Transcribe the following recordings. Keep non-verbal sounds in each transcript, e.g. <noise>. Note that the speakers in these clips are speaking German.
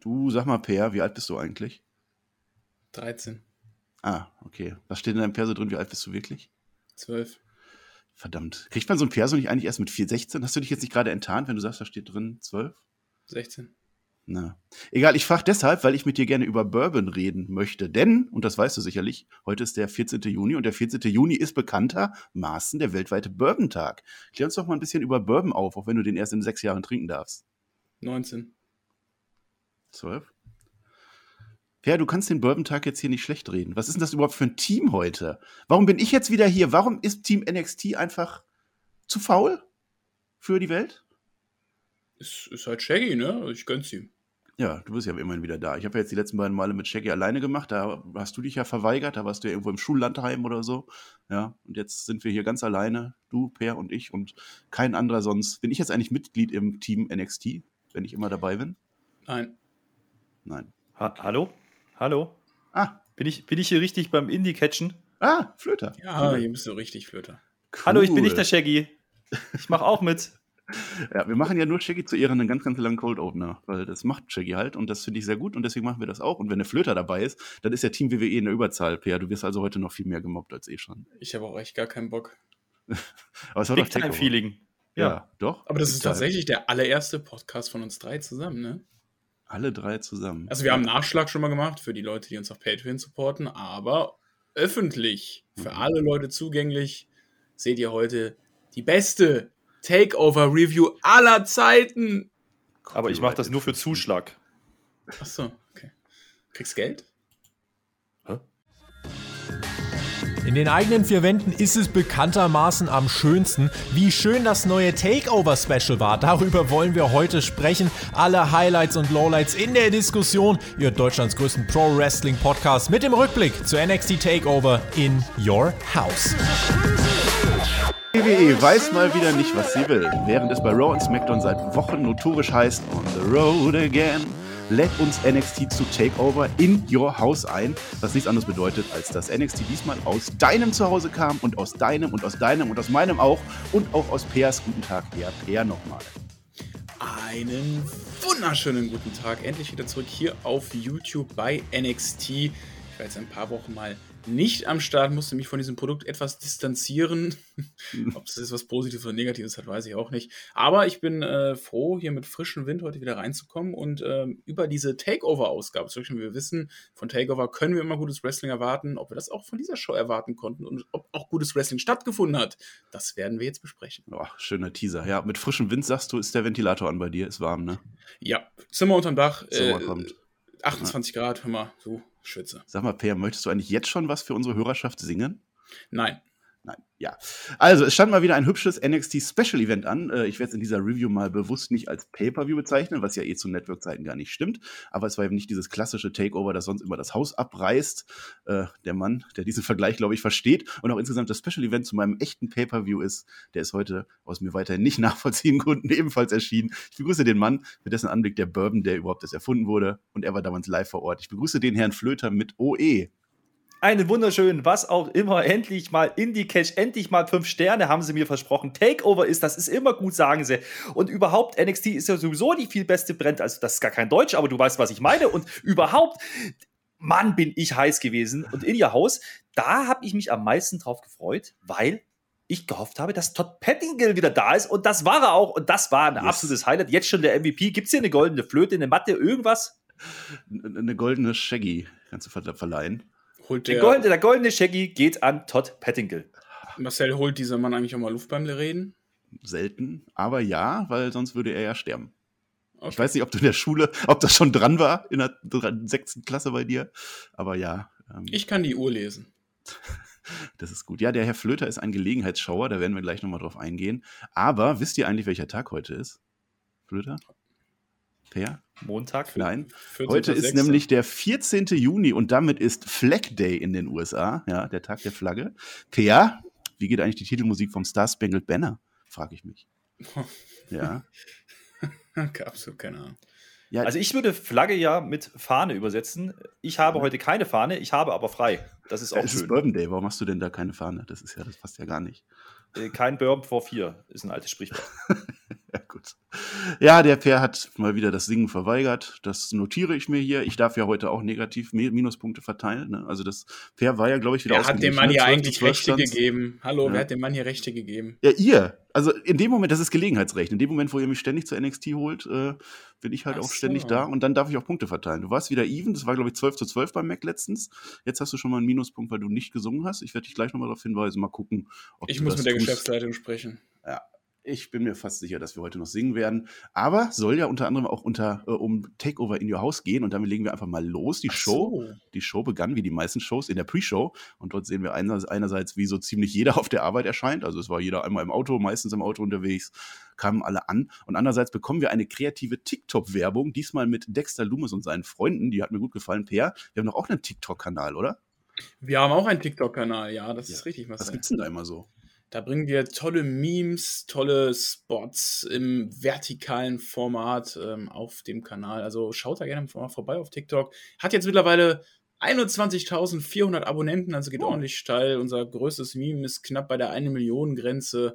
Du, sag mal, Per, wie alt bist du eigentlich? 13. Ah, okay. Was steht in deinem Perso drin? Wie alt bist du wirklich? 12. Verdammt. Kriegt man so ein Perso nicht eigentlich erst mit 4, 16? Hast du dich jetzt nicht gerade enttarnt, wenn du sagst, da steht drin 12? 16. Na. Egal, ich frage deshalb, weil ich mit dir gerne über Bourbon reden möchte. Denn, und das weißt du sicherlich, heute ist der 14. Juni und der 14. Juni ist bekanntermaßen der weltweite Bourbon-Tag. Klär uns doch mal ein bisschen über Bourbon auf, auch wenn du den erst in sechs Jahren trinken darfst. 19. 12? Ja, du kannst den Bourbon-Tag jetzt hier nicht schlecht reden. Was ist denn das überhaupt für ein Team heute? Warum bin ich jetzt wieder hier? Warum ist Team NXT einfach zu faul für die Welt? Ist, ist halt Shaggy, ne? Also ich gönn's ihm. Ja, du bist ja immerhin wieder da. Ich habe ja jetzt die letzten beiden Male mit Shaggy alleine gemacht. Da hast du dich ja verweigert. Da warst du ja irgendwo im Schullandheim oder so. Ja, und jetzt sind wir hier ganz alleine. Du, Per und ich und kein anderer sonst. Bin ich jetzt eigentlich Mitglied im Team NXT, wenn ich immer dabei bin? Nein. Nein. Ha hallo? Hallo? Ah. Bin ich, bin ich hier richtig beim Indie-Catchen? Ah, Flöter. Ja, hier bist du richtig, Flöter. Cool. Hallo, ich bin nicht der Shaggy. Ich mache auch mit. <laughs> Ja, wir machen ja nur Shaggy zu Ehren einen ganz, ganz langen Cold Opener, weil das macht Shaggy halt und das finde ich sehr gut und deswegen machen wir das auch. Und wenn der Flöter dabei ist, dann ist ja Team WWE in der Überzahl, Per. Du wirst also heute noch viel mehr gemobbt als eh schon. Ich habe auch echt gar keinen Bock. <laughs> Aber es war Big doch. Time Feeling. Ja. Ja. doch. Aber das ist tatsächlich der allererste Podcast von uns drei zusammen, ne? Alle drei zusammen. Also wir haben einen Nachschlag schon mal gemacht für die Leute, die uns auf Patreon supporten, aber öffentlich, für Mhm. alle Leute zugänglich, seht ihr heute die beste Takeover-Review aller Zeiten. Aber ich mache das nur für Zuschlag. Achso, okay. Kriegst Geld? In den eigenen vier Wänden ist es bekanntermaßen am schönsten. Wie schön das neue Takeover-Special war, darüber wollen wir heute sprechen. Alle Highlights und Lowlights in der Diskussion. Ihr Deutschlands größten Pro-Wrestling-Podcast mit dem Rückblick zu NXT Takeover in Your House. WWE weiß mal wieder nicht, was sie will. Während es bei Raw und SmackDown seit Wochen notorisch heißt, on the road again, lädt uns NXT zu Takeover in your house ein, was nichts anderes bedeutet, als dass NXT diesmal aus deinem Zuhause kam und aus deinem und aus deinem und aus meinem auch und auch aus Peers guten Tag her, Peer nochmal. Einen wunderschönen guten Tag. Endlich wieder zurück hier auf YouTube bei NXT. Ich war jetzt ein paar Wochen mal nicht am Start, musste mich von diesem Produkt etwas distanzieren. Ob es jetzt was Positives oder Negatives hat, weiß ich auch nicht. Aber ich bin äh, froh, hier mit frischem Wind heute wieder reinzukommen und ähm, über diese Takeover-Ausgabe zu sprechen. Wir wissen, von Takeover können wir immer gutes Wrestling erwarten. Ob wir das auch von dieser Show erwarten konnten und ob auch gutes Wrestling stattgefunden hat, das werden wir jetzt besprechen. Oh, schöner Teaser. Ja, mit frischem Wind sagst du, ist der Ventilator an bei dir, ist warm, ne? Ja, Zimmer unterm Dach. Sommer äh, kommt. 28 Grad, hör mal, so, Schwitze. Sag mal, Peer, möchtest du eigentlich jetzt schon was für unsere Hörerschaft singen? Nein. Nein, ja. Also, es stand mal wieder ein hübsches NXT Special Event an. Äh, Ich werde es in dieser Review mal bewusst nicht als Pay-Per-View bezeichnen, was ja eh zu Network-Zeiten gar nicht stimmt. Aber es war eben nicht dieses klassische Takeover, das sonst immer das Haus abreißt. Äh, Der Mann, der diesen Vergleich, glaube ich, versteht und auch insgesamt das Special Event zu meinem echten Pay-Per-View ist, der ist heute aus mir weiterhin nicht <laughs> nachvollziehenden Gründen ebenfalls erschienen. Ich begrüße den Mann, mit dessen Anblick der Bourbon, der überhaupt erst erfunden wurde. Und er war damals live vor Ort. Ich begrüße den Herrn Flöter mit OE. Einen wunderschönen, was auch immer, endlich mal Indie-Catch, endlich mal fünf Sterne haben sie mir versprochen. Takeover ist, das ist immer gut, sagen sie. Und überhaupt, NXT ist ja sowieso die viel beste Brand, also das ist gar kein Deutsch, aber du weißt, was ich meine. Und überhaupt, Mann, bin ich heiß gewesen. Und in ihr Haus, da habe ich mich am meisten drauf gefreut, weil ich gehofft habe, dass Todd Pettingill wieder da ist. Und das war er auch. Und das war ein Yes. absolutes Highlight. Jetzt schon der MVP. Gibt es hier eine goldene Flöte, eine Matte, irgendwas? Eine goldene Shaggy kannst du ver verleihen. Holt Der, der, goldene, der goldene Shaggy geht an Todd Pettingill. Marcel, holt dieser Mann eigentlich auch mal Luft beim Reden? Selten, aber ja, weil sonst würde er ja sterben. Okay. Ich weiß nicht, ob du in der Schule, ob das schon dran war in der sechsten Klasse bei dir, aber ja, ähm, Ich kann die Uhr lesen. <laughs> das ist gut. Ja, der Herr Flöter ist ein Gelegenheitsschauer, da werden wir gleich nochmal drauf eingehen. Aber wisst ihr eigentlich, welcher Tag heute ist? Flöter? Per? Montag. Nein. 14.06.. Heute ist nämlich der 14. Juni und damit ist Flag Day in den USA, ja, der Tag der Flagge. Per, wie geht eigentlich die Titelmusik vom Star Spangled Banner? Frage ich mich. <laughs> Ja. Absolut keine Ahnung. ja Also ich würde Flagge ja mit Fahne übersetzen. Ich habe heute keine Fahne, ich habe aber frei. Das ist auch es ist schön. Bourbon Day, warum hast du denn da keine Fahne? Das ist ja, das passt ja gar nicht. Äh, Kein Bourbon vor vier, ist ein altes Sprichwort. <laughs> Ja, gut. Ja, der Per hat mal wieder das Singen verweigert. Das notiere ich mir hier. Ich darf ja heute auch negativ Minuspunkte verteilen. Ne? Also das Per war ja, glaube ich, wieder Wer hat dem Mann hier eigentlich Rechte gegeben? Hallo, ja. wer hat dem Mann hier Rechte gegeben? Ja, ihr. Also in dem Moment, das ist Gelegenheitsrecht. In dem Moment, wo ihr mich ständig zur NXT holt, äh, bin ich halt Ach auch ständig so. da und dann darf ich auch Punkte verteilen. Du warst wieder even. Das war, glaube ich, 12 zu 12 beim Mac letztens. Jetzt hast du schon mal einen Minuspunkt, weil du nicht gesungen hast. Ich werde dich gleich nochmal darauf hinweisen. Mal gucken, ob ich muss mit der tust. Geschäftsleitung sprechen. Ja, ich bin mir fast sicher, dass wir heute noch singen werden. Aber soll ja unter anderem auch unter, äh, um Takeover in Your House gehen. Und damit legen wir einfach mal los. Die Ach Show, so. die Show begann wie die meisten Shows in der Pre-Show. Und dort sehen wir einerseits, wie so ziemlich jeder auf der Arbeit erscheint. Also es war jeder einmal im Auto, meistens im Auto unterwegs, kamen alle an. Und andererseits bekommen wir eine kreative TikTok-Werbung, diesmal mit Dexter Loomis und seinen Freunden. Die hat mir gut gefallen. Per, wir haben doch auch einen TikTok-Kanal, oder? Wir haben auch einen TikTok-Kanal, ja, das ja. ist richtig. Was gibt's denn da immer so? Da bringen wir tolle Memes, tolle Spots im vertikalen Format ähm, auf dem Kanal. Also schaut da gerne mal vorbei auf TikTok. Hat jetzt mittlerweile 21.400 Abonnenten, also geht oh. ordentlich steil. Unser größtes Meme ist knapp bei der 1 Million Grenze.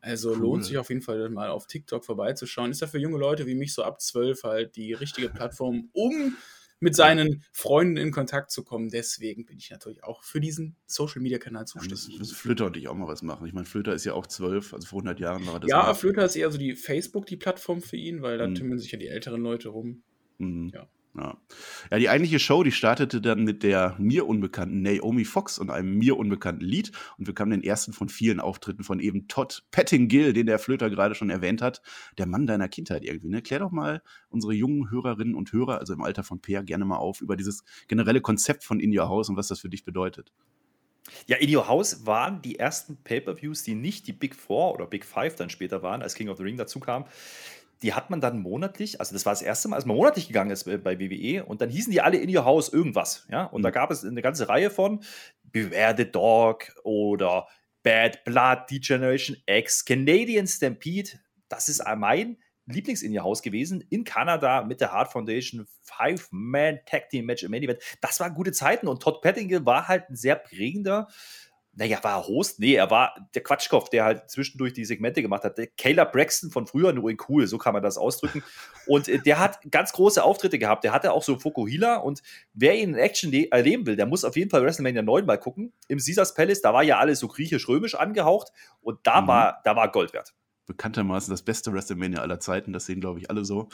Also cool. lohnt sich auf jeden Fall mal auf TikTok vorbeizuschauen. Ist ja für junge Leute wie mich so ab 12 halt die richtige Plattform, um mit seinen Freunden in Kontakt zu kommen. Deswegen bin ich natürlich auch für diesen Social Media Kanal zuständig. Ja, müssen Flöter und ich auch mal was machen. Ich meine, Flöter ist ja auch zwölf, also vor 100 Jahren war das. Ja, Flöter ist eher so die Facebook, die Plattform für ihn, weil da mhm. tümmeln sich ja die älteren Leute rum. Mhm. Ja. Ja. ja, die eigentliche Show, die startete dann mit der mir unbekannten Naomi Fox und einem mir unbekannten Lied. Und wir kamen den ersten von vielen Auftritten von eben Todd Pettingill, den der Flöter gerade schon erwähnt hat. Der Mann deiner Kindheit irgendwie. Ne? Klär doch mal unsere jungen Hörerinnen und Hörer, also im Alter von Peer, gerne mal auf über dieses generelle Konzept von In Your House und was das für dich bedeutet. Ja, In Your House waren die ersten Pay-Per-Views, die nicht die Big Four oder Big Five dann später waren, als King of the Ring dazu kam die hat man dann monatlich, also das war das erste Mal, als man monatlich gegangen ist bei WWE und dann hießen die alle in ihr Haus irgendwas, ja, und mhm. da gab es eine ganze Reihe von Beware the Dog oder Bad Blood, Degeneration X, Canadian Stampede, das ist mein Lieblings in ihr Haus gewesen, in Kanada mit der Hart Foundation, Five-Man Tag Team Match im Main Event. Das waren gute Zeiten und Todd Pettingill war halt ein sehr prägender naja, war er Host? Nee, er war der Quatschkopf, der halt zwischendurch die Segmente gemacht hat. Der Kayla Braxton von früher, nur in cool, so kann man das ausdrücken. Und äh, der hat ganz große Auftritte gehabt. Der hatte auch so Fokuhila und wer ihn in Action erleben will, der muss auf jeden Fall WrestleMania 9 mal gucken. Im Caesars Palace, da war ja alles so griechisch-römisch angehaucht und da, mhm. war, da war Gold wert bekanntermaßen das beste WrestleMania aller Zeiten. Das sehen, glaube ich, alle so.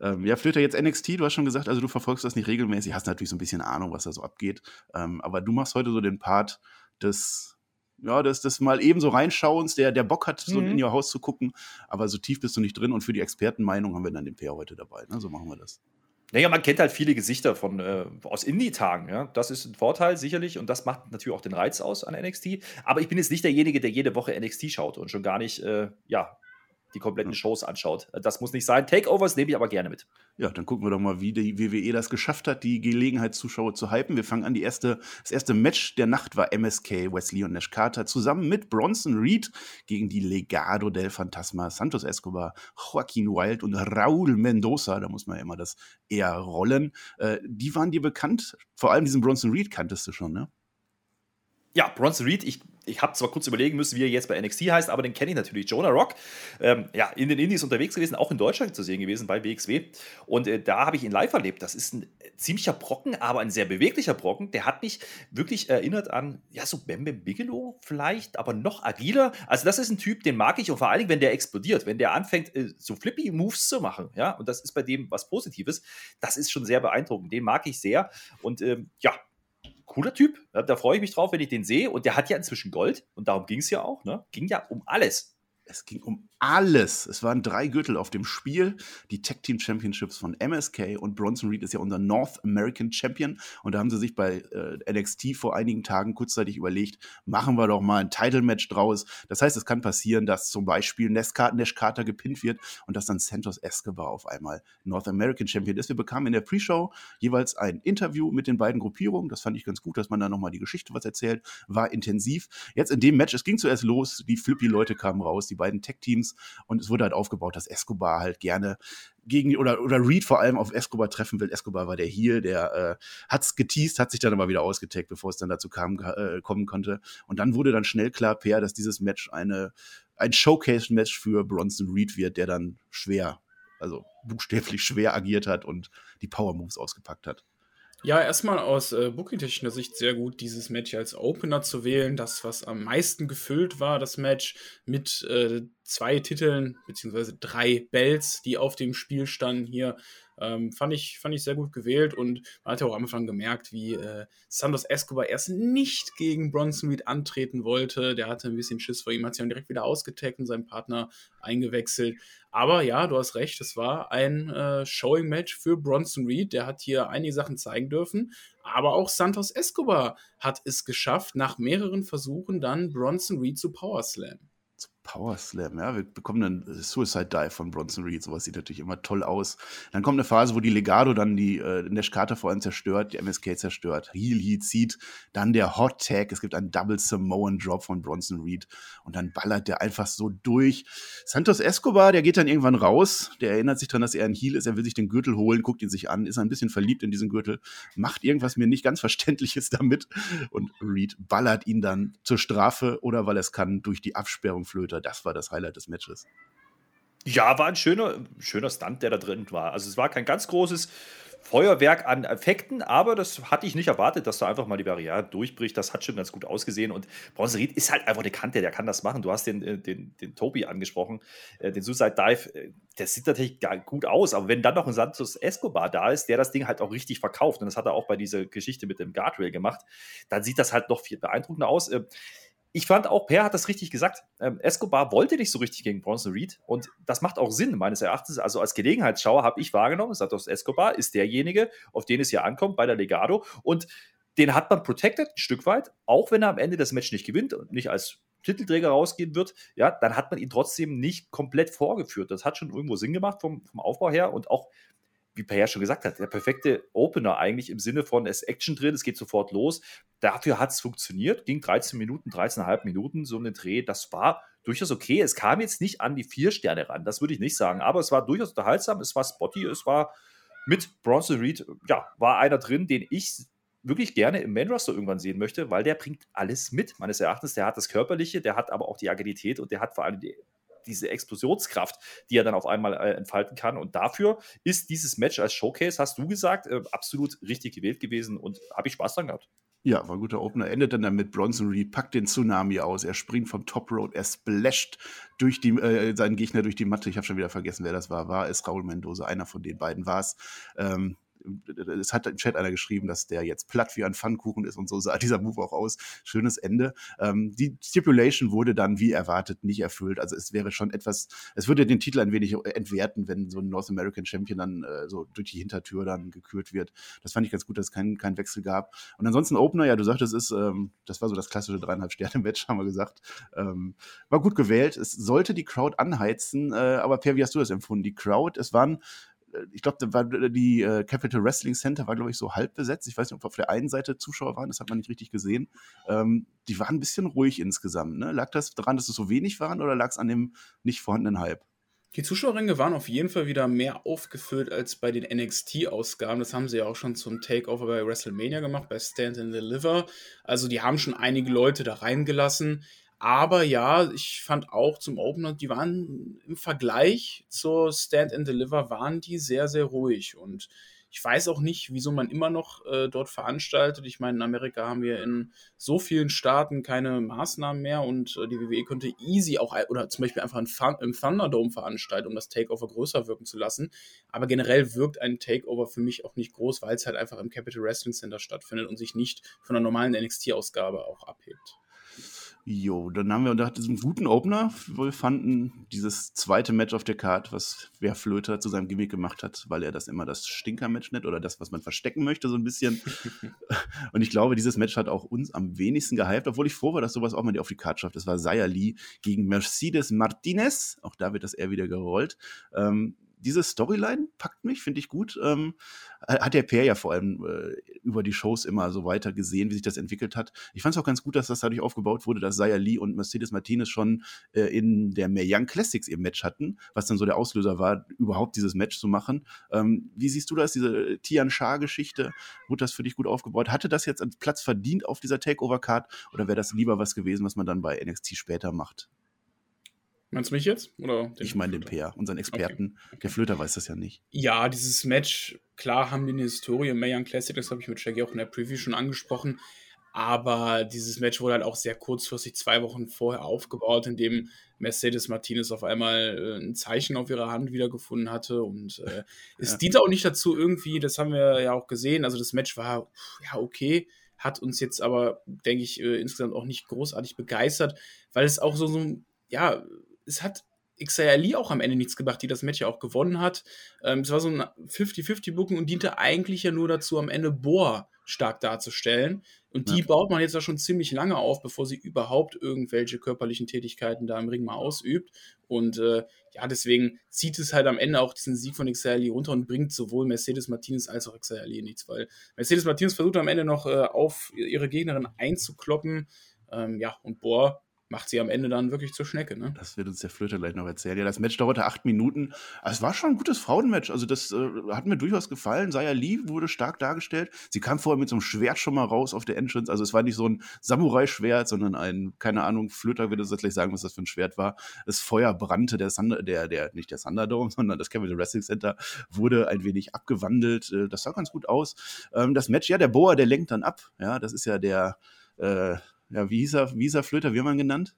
Ähm, ja, Flöter, jetzt NXT, du hast schon gesagt, also du verfolgst das nicht regelmäßig, hast natürlich so ein bisschen Ahnung, was da so abgeht. Ähm, aber du machst heute so den Part des ja, das, das mal eben so reinschauens, der, der Bock hat, so mhm. in ihr Haus zu gucken, aber so tief bist du nicht drin und für die Expertenmeinung haben wir dann den Peer heute dabei. Ne? So machen wir das. Naja, man kennt halt viele Gesichter von, äh, aus Indie-Tagen. Ja? Das ist ein Vorteil sicherlich und das macht natürlich auch den Reiz aus an NXT. Aber ich bin jetzt nicht derjenige, der jede Woche NXT schaut und schon gar nicht, äh, ja, die kompletten Shows anschaut. Das muss nicht sein. Takeovers nehme ich aber gerne mit. Ja, dann gucken wir doch mal, wie die WWE das geschafft hat, die Gelegenheitszuschauer zu hypen. Wir fangen an. Die erste, das erste Match der Nacht war MSK, Wesley und Nash Carter zusammen mit Bronson Reed gegen die Legado del Fantasma, Santos Escobar, Joaquin Wild und Raúl Mendoza. Da muss man ja immer das eher rollen. Äh, die waren dir bekannt. Vor allem diesen Bronson Reed kanntest du schon, ne? Ja, Bronson Reed, ich ich habe zwar kurz überlegen müssen, wie er jetzt bei NXT heißt, aber den kenne ich natürlich. Jonah Rock, ähm, ja, in den Indies unterwegs gewesen, auch in Deutschland zu sehen gewesen bei WXW. Und äh, da habe ich ihn live erlebt. Das ist ein ziemlicher Brocken, aber ein sehr beweglicher Brocken. Der hat mich wirklich erinnert an, ja, so Bam Bam Bigelow vielleicht, aber noch agiler. Also, das ist ein Typ, den mag ich und vor allen Dingen, wenn der explodiert, wenn der anfängt, äh, so flippy Moves zu machen, ja, und das ist bei dem was Positives, das ist schon sehr beeindruckend. Den mag ich sehr. Und ähm, ja, cooler Typ. Da freue ich mich drauf, wenn ich den sehe. Und der hat ja inzwischen Gold. Und darum ging es ja auch. Ne? Ging ja um alles. Es ging um alles. Es waren drei Gürtel auf dem Spiel. Die Tag Team Championships von MSK und Bronson Reed ist ja unser North American Champion. Und da haben sie sich bei äh, NXT vor einigen Tagen kurzzeitig überlegt, machen wir doch mal ein Title Match draus. Das heißt, es kann passieren, dass zum Beispiel Nash Carter gepinnt wird und dass dann Santos Escobar auf einmal North American Champion ist. Wir bekamen in der Pre-Show jeweils ein Interview mit den beiden Gruppierungen. Das fand ich ganz gut, dass man da nochmal die Geschichte was erzählt. War intensiv. Jetzt in dem Match, es ging zuerst los, die Flippy-Leute kamen raus, die die beiden Tech-Teams. Und es wurde halt aufgebaut, dass Escobar halt gerne gegen oder, oder Reed vor allem auf Escobar treffen will. Escobar war der Heel, der äh, hat's geteased, hat sich dann aber wieder ausgetaggt, bevor es dann dazu kam, äh, kommen konnte. Und dann wurde dann schnell klar, Per, dass dieses Match eine ein Showcase-Match für Bronson Reed wird, der dann schwer, also buchstäblich schwer agiert hat und die Power-Moves ausgepackt hat. Ja, erstmal aus äh, booking-technischer Sicht sehr gut, dieses Match als Opener zu wählen. Das, was am meisten gefüllt war, das Match mit äh, zwei Titeln, beziehungsweise drei Bells, die auf dem Spiel standen hier. Ähm, fand, ich, fand ich sehr gut gewählt und man hat ja auch am Anfang gemerkt, wie äh, Santos Escobar erst nicht gegen Bronson Reed antreten wollte. Der hatte ein bisschen Schiss vor ihm, hat sich dann direkt wieder ausgetaggt und seinen Partner eingewechselt. Aber ja, du hast recht, es war ein äh, Showing-Match für Bronson Reed. Der hat hier einige Sachen zeigen dürfen. Aber auch Santos Escobar hat es geschafft, nach mehreren Versuchen dann Bronson Reed zu Power Slam. Power Slam, ja. Wir bekommen einen Suicide Dive von Bronson Reed. Sowas sieht natürlich immer toll aus. Dann kommt eine Phase, wo die Legado dann die äh, Nash Carter vor allem zerstört, die MSK zerstört, Heel Heat zieht, dann der Hot Tag. Es gibt einen Double Samoan Drop von Bronson Reed und dann ballert der einfach so durch. Santos Escobar, der geht dann irgendwann raus. Der erinnert sich daran, dass er ein Heel ist. Er will sich den Gürtel holen, guckt ihn sich an, ist ein bisschen verliebt in diesen Gürtel, macht irgendwas mir nicht ganz Verständliches damit und Reed ballert ihn dann zur Strafe oder weil er es kann durch die Absperrung flöte runter. Das war das Highlight des Matches. Ja, war ein schöner, schöner Stunt, der da drin war. Also es war kein ganz großes Feuerwerk an Effekten, aber das hatte ich nicht erwartet, dass da einfach mal die Barriere durchbricht. Das hat schon ganz gut ausgesehen. Und Bronze ist halt einfach eine Kante, der kann das machen. Du hast den, äh, den, den Tobi angesprochen, äh, den Suicide Dive. Äh, der sieht natürlich gut aus, aber wenn dann noch ein Santos Escobar da ist, der das Ding halt auch richtig verkauft, und das hat er auch bei dieser Geschichte mit dem Guardrail gemacht, dann sieht das halt noch viel beeindruckender aus ich fand auch, Per hat das richtig gesagt. Ähm, Escobar wollte nicht so richtig gegen Bronson Reed und das macht auch Sinn, meines Erachtens. Also als Gelegenheitsschauer habe ich wahrgenommen, Santos Escobar ist derjenige, auf den es hier ankommt bei der Legado und den hat man protected ein Stück weit, auch wenn er am Ende das Match nicht gewinnt und nicht als Titelträger rausgehen wird, ja, dann hat man ihn trotzdem nicht komplett vorgeführt. Das hat schon irgendwo Sinn gemacht vom, vom Aufbau her und auch wie ja schon gesagt hat, der perfekte Opener eigentlich im Sinne von, es ist Action drin, es geht sofort los. Dafür hat es funktioniert, ging 13 Minuten, 13,5 Minuten, so eine Dreh, das war durchaus okay. Es kam jetzt nicht an die vier Sterne ran, das würde ich nicht sagen, aber es war durchaus unterhaltsam, es war spotty, es war mit Bronson Reed, ja, war einer drin, den ich wirklich gerne im Main Roster irgendwann sehen möchte, weil der bringt alles mit, meines Erachtens. Der hat das Körperliche, der hat aber auch die Agilität und der hat vor allem die diese Explosionskraft, die er dann auf einmal äh, entfalten kann. Und dafür ist dieses Match als Showcase, hast du gesagt, äh, absolut richtig gewählt gewesen und habe ich Spaß dran gehabt. Ja, war ein guter Opener. Endet dann damit Bronson Reed, packt den Tsunami aus. Er springt vom Top Road, er splasht durch die, äh, seinen Gegner durch die Matte. Ich habe schon wieder vergessen, wer das war. War es Raul Mendoza? Einer von den beiden war es. Ähm, es hat im Chat einer geschrieben, dass der jetzt platt wie ein Pfannkuchen ist und so sah <laughs> dieser Move auch aus. Schönes Ende. Ähm, die Stipulation wurde dann wie erwartet nicht erfüllt. Also es wäre schon etwas, es würde den Titel ein wenig entwerten, wenn so ein North American Champion dann äh, so durch die Hintertür dann gekürt wird. Das fand ich ganz gut, dass es keinen kein Wechsel gab. Und ansonsten Opener, ja, du sagtest, es ist, ähm, das war so das klassische dreieinhalb Sterne-Match, haben wir gesagt. Ähm, war gut gewählt. Es sollte die Crowd anheizen, äh, aber Per, wie hast du das empfunden? Die Crowd, es waren ich glaube, die äh, Capital Wrestling Center war, glaube ich, so halb besetzt. Ich weiß nicht, ob auf der einen Seite Zuschauer waren, das hat man nicht richtig gesehen. Ähm, die waren ein bisschen ruhig insgesamt. Ne? Lag das daran, dass es so wenig waren oder lag es an dem nicht vorhandenen Hype? Die Zuschauerränge waren auf jeden Fall wieder mehr aufgefüllt als bei den NXT-Ausgaben. Das haben sie ja auch schon zum Takeover bei WrestleMania gemacht, bei Stand and Deliver. Also die haben schon einige Leute da reingelassen. Aber ja, ich fand auch zum Opener, die waren im Vergleich zur Stand and Deliver, waren die sehr, sehr ruhig. Und ich weiß auch nicht, wieso man immer noch äh, dort veranstaltet. Ich meine, in Amerika haben wir in so vielen Staaten keine Maßnahmen mehr und äh, die WWE könnte easy auch, oder zum Beispiel einfach im Thunderdome veranstalten, um das Takeover größer wirken zu lassen. Aber generell wirkt ein Takeover für mich auch nicht groß, weil es halt einfach im Capital Wrestling Center stattfindet und sich nicht von einer normalen NXT-Ausgabe auch abhebt. Jo, dann haben wir nach diesem guten Opener wohl fanden dieses zweite Match auf der Card, was wer Flöter zu seinem Gimmick gemacht hat, weil er das immer das Stinker-Match nennt oder das, was man verstecken möchte, so ein bisschen. <laughs> und ich glaube, dieses Match hat auch uns am wenigsten gehypt, obwohl ich froh war, dass sowas auch mal auf die Card schafft. Das war Zaya Lee gegen Mercedes Martinez. Auch da wird das eher wieder gerollt. Ähm, diese Storyline packt mich, finde ich gut. Ähm, hat der Pair ja vor allem äh, über die Shows immer so weiter gesehen, wie sich das entwickelt hat. Ich fand es auch ganz gut, dass das dadurch aufgebaut wurde, dass Zaya Lee und Mercedes Martinez schon äh, in der Mae Young Classics ihr Match hatten, was dann so der Auslöser war, überhaupt dieses Match zu machen. Ähm, wie siehst du das, diese Tian Shah-Geschichte? Wurde das für dich gut aufgebaut? Hatte das jetzt einen Platz verdient auf dieser Takeover-Card oder wäre das lieber was gewesen, was man dann bei NXT später macht? Meinst du mich jetzt? Oder ich meine den Peer, unseren Experten. Okay. Der Flöter weiß das ja nicht. Ja, dieses Match, klar haben die eine Historie im Mayan Classic, das habe ich mit Shaggy auch in der Preview schon angesprochen. Aber dieses Match wurde halt auch sehr kurzfristig, zwei Wochen vorher aufgebaut, in dem Mercedes Martinez auf einmal äh, ein Zeichen auf ihrer Hand wiedergefunden hatte. Und äh, <laughs> es ja. diente auch nicht dazu, irgendwie, das haben wir ja auch gesehen. Also das Match war ja okay, hat uns jetzt aber, denke ich, äh, insgesamt auch nicht großartig begeistert, weil es auch so, so ja, es hat Xia Ali auch am Ende nichts gemacht, die das Match ja auch gewonnen hat. Ähm, es war so ein 50-50-Booking und diente eigentlich ja nur dazu, am Ende Boa stark darzustellen. Und die ja. baut man jetzt ja schon ziemlich lange auf, bevor sie überhaupt irgendwelche körperlichen Tätigkeiten da im Ring mal ausübt. Und äh, ja, deswegen zieht es halt am Ende auch diesen Sieg von Xia Ali runter und bringt sowohl Mercedes Martinez als auch Xia Ali nichts, weil Mercedes Martinez versucht am Ende noch äh, auf ihre Gegnerin einzukloppen. Ähm, ja, und Bohr macht sie am Ende dann wirklich zur Schnecke. Ne? Das wird uns der Flöter gleich noch erzählen. Ja, das Match dauerte acht Minuten. es war schon ein gutes Frauenmatch. Also, das äh, hat mir durchaus gefallen. Saya Lee wurde stark dargestellt. Sie kam vorher mit so einem Schwert schon mal raus auf der Entrance. Also, es war nicht so ein Samurai-Schwert, sondern ein, keine Ahnung, Flöter würde uns gleich sagen, was das für ein Schwert war. Das Feuer brannte. Der, Thunder, der, der, nicht der Thunderdome, <laughs> sondern das Capital Wrestling Center wurde ein wenig abgewandelt. Äh, das sah ganz gut aus. Ähm, das Match, ja, der Boa, der lenkt dann ab. Ja, das ist ja der, äh, ja, wie hieß er, wie hieß er Flöter, wie haben wir ihn genannt?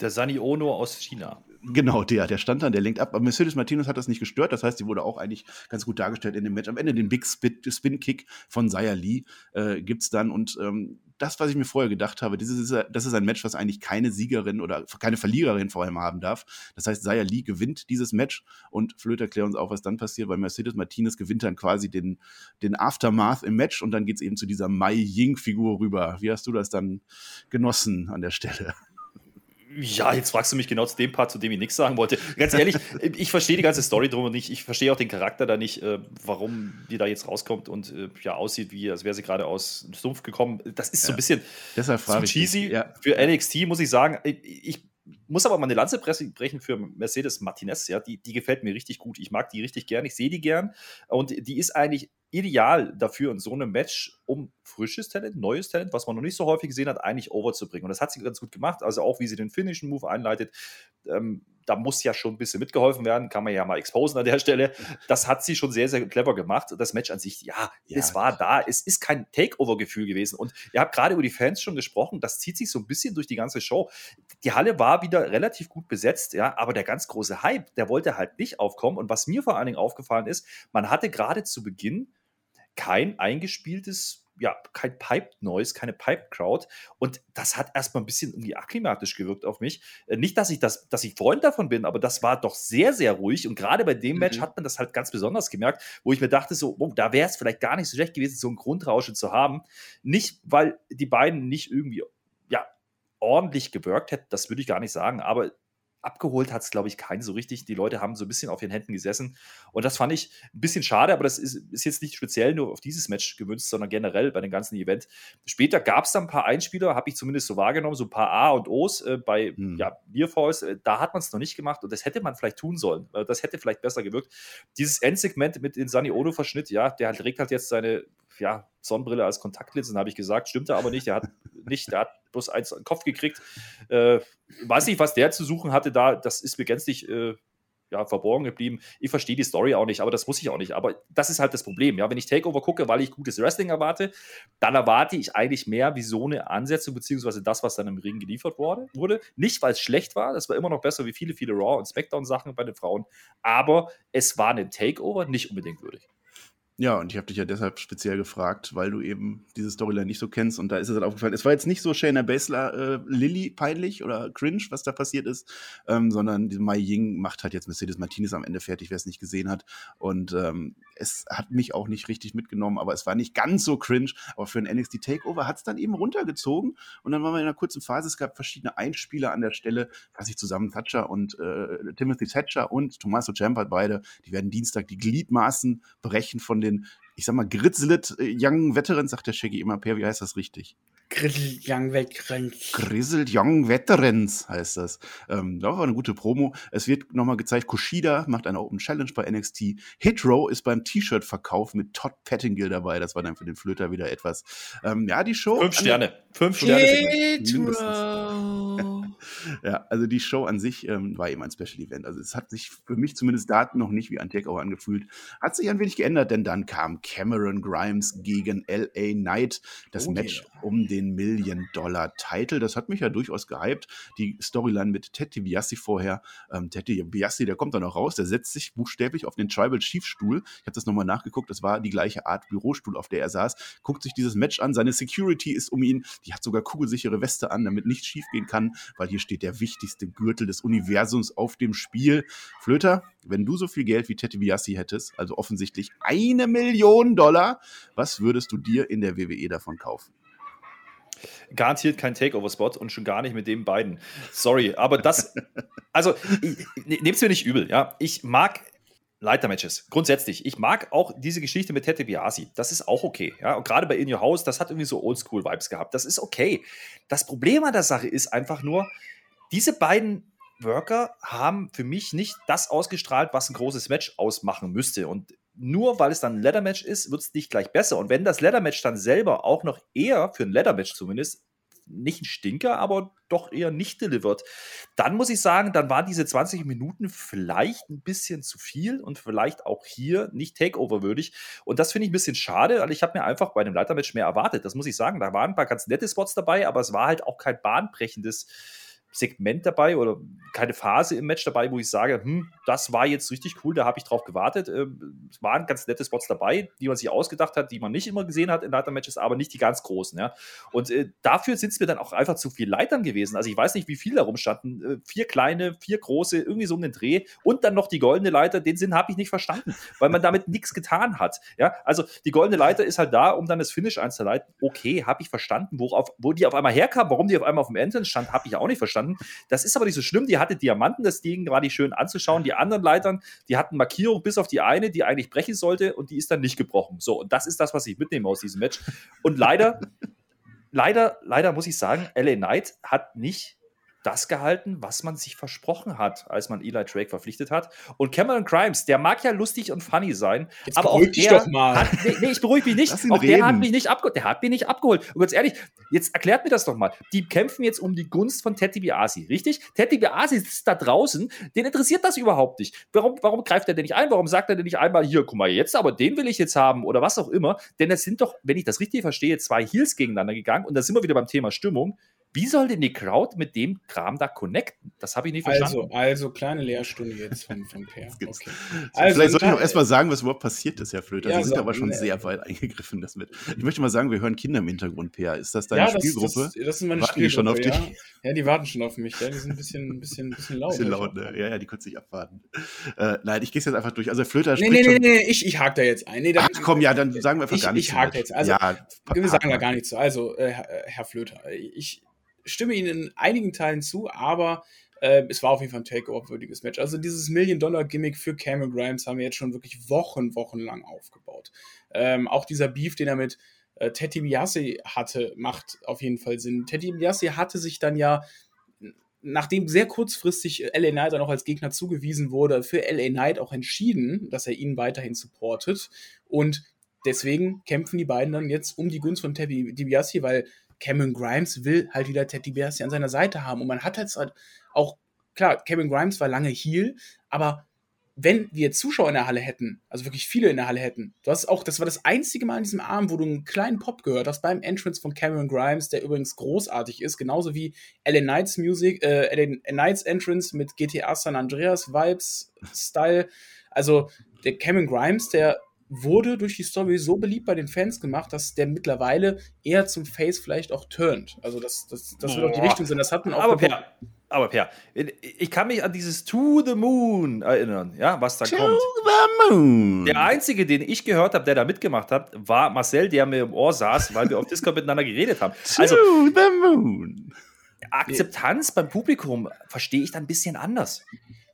Der Sani Ono aus China. Genau, der, der stand dann, der lenkt ab. Aber Mercedes Martinez hat das nicht gestört. Das heißt, sie wurde auch eigentlich ganz gut dargestellt in dem Match. Am Ende den Big Spin-Kick von Zaya Lee äh, gibt es dann. Und ähm, das, was ich mir vorher gedacht habe, das ist, das ist ein Match, was eigentlich keine Siegerin oder keine Verliererin vor allem haben darf. Das heißt, Zaya Lee gewinnt dieses Match und Flöter erklärt uns auch, was dann passiert, weil Mercedes Martinez gewinnt dann quasi den, den Aftermath im Match und dann geht es eben zu dieser Mai Ying-Figur rüber. Wie hast du das dann genossen an der Stelle? Ja, jetzt fragst du mich genau zu dem Part, zu dem ich nichts sagen wollte. Ganz ehrlich, <laughs> ich verstehe die ganze Story drum und nicht. Ich verstehe auch den Charakter da nicht, äh, warum die da jetzt rauskommt und äh, ja aussieht, wie als wäre sie gerade aus dem Sumpf gekommen. Das ist ja. so ein bisschen Deshalb zu cheesy. Ja. Für NXT muss ich sagen, ich, ich muss aber mal eine Lanze brechen für Mercedes Martinez. Ja, die, die gefällt mir richtig gut. Ich mag die richtig gern. Ich sehe die gern. Und die ist eigentlich ideal dafür in so einem Match, um frisches Talent, neues Talent, was man noch nicht so häufig gesehen hat, eigentlich overzubringen. Und das hat sie ganz gut gemacht. Also auch, wie sie den Finishing Move einleitet. Ähm, da muss ja schon ein bisschen mitgeholfen werden, kann man ja mal exposen an der Stelle. Das hat sie schon sehr, sehr clever gemacht. Das Match an sich, ja, ja. es war da. Es ist kein Takeover-Gefühl gewesen. Und ihr habt gerade über die Fans schon gesprochen. Das zieht sich so ein bisschen durch die ganze Show. Die Halle war wieder relativ gut besetzt, ja, aber der ganz große Hype, der wollte halt nicht aufkommen. Und was mir vor allen Dingen aufgefallen ist, man hatte gerade zu Beginn kein eingespieltes ja, kein Pipe-Noise, keine Pipe-Crowd. Und das hat erstmal ein bisschen irgendwie akklimatisch gewirkt auf mich. Äh, nicht, dass ich das, dass ich Freund davon bin, aber das war doch sehr, sehr ruhig. Und gerade bei dem mhm. Match hat man das halt ganz besonders gemerkt, wo ich mir dachte, so, oh, da wäre es vielleicht gar nicht so schlecht gewesen, so ein Grundrauschen zu haben. Nicht, weil die beiden nicht irgendwie, ja, ordentlich gewirkt hätten, das würde ich gar nicht sagen, aber abgeholt hat es, glaube ich, keinen so richtig. Die Leute haben so ein bisschen auf ihren Händen gesessen. Und das fand ich ein bisschen schade, aber das ist, ist jetzt nicht speziell nur auf dieses Match gewünscht, sondern generell bei dem ganzen Event. Später gab es dann ein paar Einspieler, habe ich zumindest so wahrgenommen, so ein paar A und O's äh, bei hm. ja, Nearfalls. Äh, da hat man es noch nicht gemacht und das hätte man vielleicht tun sollen. Äh, das hätte vielleicht besser gewirkt. Dieses Endsegment mit dem Sunny Ono-Verschnitt, ja, der trägt halt jetzt seine ja, Sonnenbrille als Kontaktlinsen, habe ich gesagt. Stimmte aber nicht. Der hat <laughs> nicht, der hat bloß eins in den Kopf gekriegt. Äh, weiß nicht, was der zu suchen hatte da. Das ist mir gänzlich äh, ja, verborgen geblieben. Ich verstehe die Story auch nicht, aber das muss ich auch nicht. Aber das ist halt das Problem. Ja, wenn ich Takeover gucke, weil ich gutes Wrestling erwarte, dann erwarte ich eigentlich mehr wie so eine Ansetzung, beziehungsweise das, was dann im Ring geliefert wurde. wurde. Nicht, weil es schlecht war, das war immer noch besser wie viele, viele Raw- und Smackdown-Sachen bei den Frauen, aber es war ein Takeover nicht unbedingt würdig. Ja, und ich habe dich ja deshalb speziell gefragt, weil du eben diese Storyline nicht so kennst und da ist es halt aufgefallen. Es war jetzt nicht so Shayna Baszler äh, Lilly peinlich oder cringe, was da passiert ist, ähm, sondern diese Mai Ying macht halt jetzt Mercedes Martinez am Ende fertig, wer es nicht gesehen hat. Und ähm, es hat mich auch nicht richtig mitgenommen, aber es war nicht ganz so cringe. Aber für ein NXT Takeover hat es dann eben runtergezogen und dann waren wir in einer kurzen Phase. Es gab verschiedene Einspieler an der Stelle, fasse ich zusammen, Thatcher und äh, Timothy Thatcher und Tommaso Ciampa beide. Die werden Dienstag die Gliedmaßen brechen von den den, ich sag mal, Grizzled äh, Young Veterans, sagt der Shaggy immer, Per, wie heißt das richtig? Grizzled Young Veterans. Grizzled Young Veterans heißt das. Ähm, das war eine gute Promo. Es wird nochmal gezeigt, Kushida macht eine Open Challenge bei NXT. Hitro ist beim T-Shirt-Verkauf mit Todd Pettingill dabei. Das war dann für den Flöter wieder etwas. Ähm, ja, die Show. Fünf Sterne. Fünf Sterne. Hitro. Ja, also die Show an sich ähm, war eben ein Special Event. Also es hat sich für mich zumindest da noch nicht wie ein Takeover angefühlt. Hat sich ein wenig geändert, denn dann kam Cameron Grimes gegen LA Knight. Das Oh, Match yeah. um den Million-Dollar-Title. Das hat mich ja durchaus gehypt. Die Storyline mit Ted DiBiase vorher. Ähm, Ted DiBiase, der kommt dann noch raus, der setzt sich buchstäblich auf den Tribal Chief Stuhl. Ich habe das nochmal nachgeguckt, das war die gleiche Art Bürostuhl, auf der er saß. Guckt sich dieses Match an, seine Security ist um ihn, die hat sogar kugelsichere Weste an, damit nichts schief gehen kann, weil hier steht der wichtigste Gürtel des Universums auf dem Spiel. Flöter, wenn du so viel Geld wie Ted DiBiase hättest, also offensichtlich eine Million Dollar, was würdest du dir in der WWE davon kaufen? Garantiert kein Takeover-Spot und schon gar nicht mit den beiden. Sorry, aber das, <laughs> also, nehmt es mir nicht übel, ja. Ich mag Leitermatches, grundsätzlich. Ich mag auch diese Geschichte mit Tete Biasi. Das ist auch okay. Ja? Und gerade bei In Your House, das hat irgendwie so Oldschool-Vibes gehabt. Das ist okay. Das Problem an der Sache ist einfach nur, diese beiden Worker haben für mich nicht das ausgestrahlt, was ein großes Match ausmachen müsste. Und nur weil es dann ein Leather-Match ist, wird es nicht gleich besser. Und wenn das Leather-Match dann selber auch noch eher, für ein Leather-Match zumindest, nicht ein Stinker, aber doch eher nicht delivered, dann muss ich sagen, dann waren diese 20 Minuten vielleicht ein bisschen zu viel und vielleicht auch hier nicht Takeover-würdig. Und das finde ich ein bisschen schade, weil ich habe mir einfach bei einem Leitermatch mehr erwartet. Das muss ich sagen. Da waren ein paar ganz nette Spots dabei, aber es war halt auch kein bahnbrechendes Segment dabei oder keine Phase im Match dabei, wo ich sage, hm, das war jetzt richtig cool, da habe ich drauf gewartet. Ähm, Es waren ganz nette Spots dabei, die man sich ausgedacht hat, die man nicht immer gesehen hat in Leitermatches, aber nicht die ganz großen. Ja. Und äh, dafür sind es mir dann auch einfach zu viel Leitern gewesen. Also ich weiß nicht, wie viele da rumstanden. Äh, vier kleine, vier große, irgendwie so um den Dreh und dann noch die goldene Leiter. Den Sinn habe ich nicht verstanden, weil man damit nichts getan hat. Ja, also die goldene Leiter ist halt da, um dann das Finish einzuleiten. Okay, habe ich verstanden. Worauf, wo die auf einmal herkam, warum die auf einmal auf dem Entrance stand, habe ich auch nicht verstanden. Das ist aber nicht so schlimm. Die hatte Diamanten, das Ding war die schön anzuschauen. Die anderen Leitern, die hatten Markierung bis auf die eine, die eigentlich brechen sollte und die ist dann nicht gebrochen. So, und das ist das, was ich mitnehme aus diesem Match. Und leider, <laughs> leider, leider muss ich sagen, LA Knight hat nicht das gehalten, was man sich versprochen hat, als man Eli Drake verpflichtet hat. Und Cameron Grimes, der mag ja lustig und funny sein, Jetzt aber auch beruhig dich der doch mal. Hat, nee, nee, ich beruhige mich nicht. Auch der hat reden. mich nicht abgeholt. Der hat mich nicht abgeholt. Und ganz ehrlich, jetzt erklärt mir das doch mal. Die kämpfen jetzt um die Gunst von Teddy Biasi, richtig? Teddy Biasi sitzt da draußen, den interessiert das überhaupt nicht. Warum, warum greift er denn nicht ein? Warum sagt er denn nicht einmal, hier, guck mal, jetzt aber den will ich jetzt haben oder was auch immer? Denn es sind doch, wenn ich das richtig verstehe, zwei Heels gegeneinander gegangen und da sind wir wieder beim Thema Stimmung. Wie soll denn die Crowd mit dem Kram da connecten? Das habe ich nicht verstanden. Also, also kleine Lehrstunde jetzt von, von Per. Okay. Vielleicht Also, sollte ich noch erstmal sagen, was überhaupt passiert ist, Herr Flöter. Ja, Sie sind sag- aber schon ne. sehr weit eingegriffen. Das mit. Ich möchte mal sagen, wir hören Kinder im Hintergrund, Peer. Ist das deine ja, das, Spielgruppe? Das, das sind meine Warten die schon auf Spielgruppe, dich? Ja. ja, die warten schon auf mich. Ja, die sind ein bisschen, ein bisschen, ein bisschen laut. Bisschen laut, ne? Ja, ja, die können sich abwarten. Äh, nein, ich gehe jetzt einfach durch. Also, der Flöter Nee, spricht nee, schon. nee, nee, ich, ich hake da jetzt ein. Nee, da, Ach komm, ja, dann sagen wir einfach ich, gar nichts. Ich hake jetzt. Also, ja, wir sagen da gar nichts zu. Also, Herr, äh, Herr Flöter, ich stimme Ihnen in einigen Teilen zu, aber äh, es war auf jeden Fall ein Takeover-würdiges Match. Also dieses Million-Dollar-Gimmick für Cameron Grimes haben wir jetzt schon wirklich Wochen, Wochen lang aufgebaut. Ähm, auch dieser Beef, den er mit äh, Teddy Biase hatte, macht auf jeden Fall Sinn. Teddy Biase hatte sich dann ja nachdem sehr kurzfristig äh, LA Knight dann auch als Gegner zugewiesen wurde, für LA Knight auch entschieden, dass er ihn weiterhin supportet. Und deswegen kämpfen die beiden dann jetzt um die Gunst von Teddy DiBiase, weil Cameron Grimes will halt wieder Teddy DiBiase an seiner Seite haben. Und man hat jetzt halt auch, klar, Cameron Grimes war lange Heel, aber wenn wir Zuschauer in der Halle hätten, also wirklich viele in der Halle hätten, du hast auch, das war das einzige Mal an diesem Abend, wo du einen kleinen Pop gehört hast beim Entrance von Cameron Grimes, der übrigens großartig ist, genauso wie LA Knights Music, äh, LA Knights Entrance mit GTA San Andreas Vibes, Style. Also der Cameron Grimes, der wurde durch die Story so beliebt bei den Fans gemacht, dass der mittlerweile eher zum Face vielleicht auch turnt. Also das, das, das wird auch die. Richtung sein. Das hat man auch Aber Per, aber Per, ich kann mich an dieses To the Moon erinnern, ja, was da To kommt. the moon. Der einzige, den ich gehört habe, der da mitgemacht hat, war Marcel, der mir im Ohr saß, weil wir auf Discord <laughs> miteinander geredet haben. Also to the moon. Akzeptanz beim Publikum verstehe ich dann ein bisschen anders.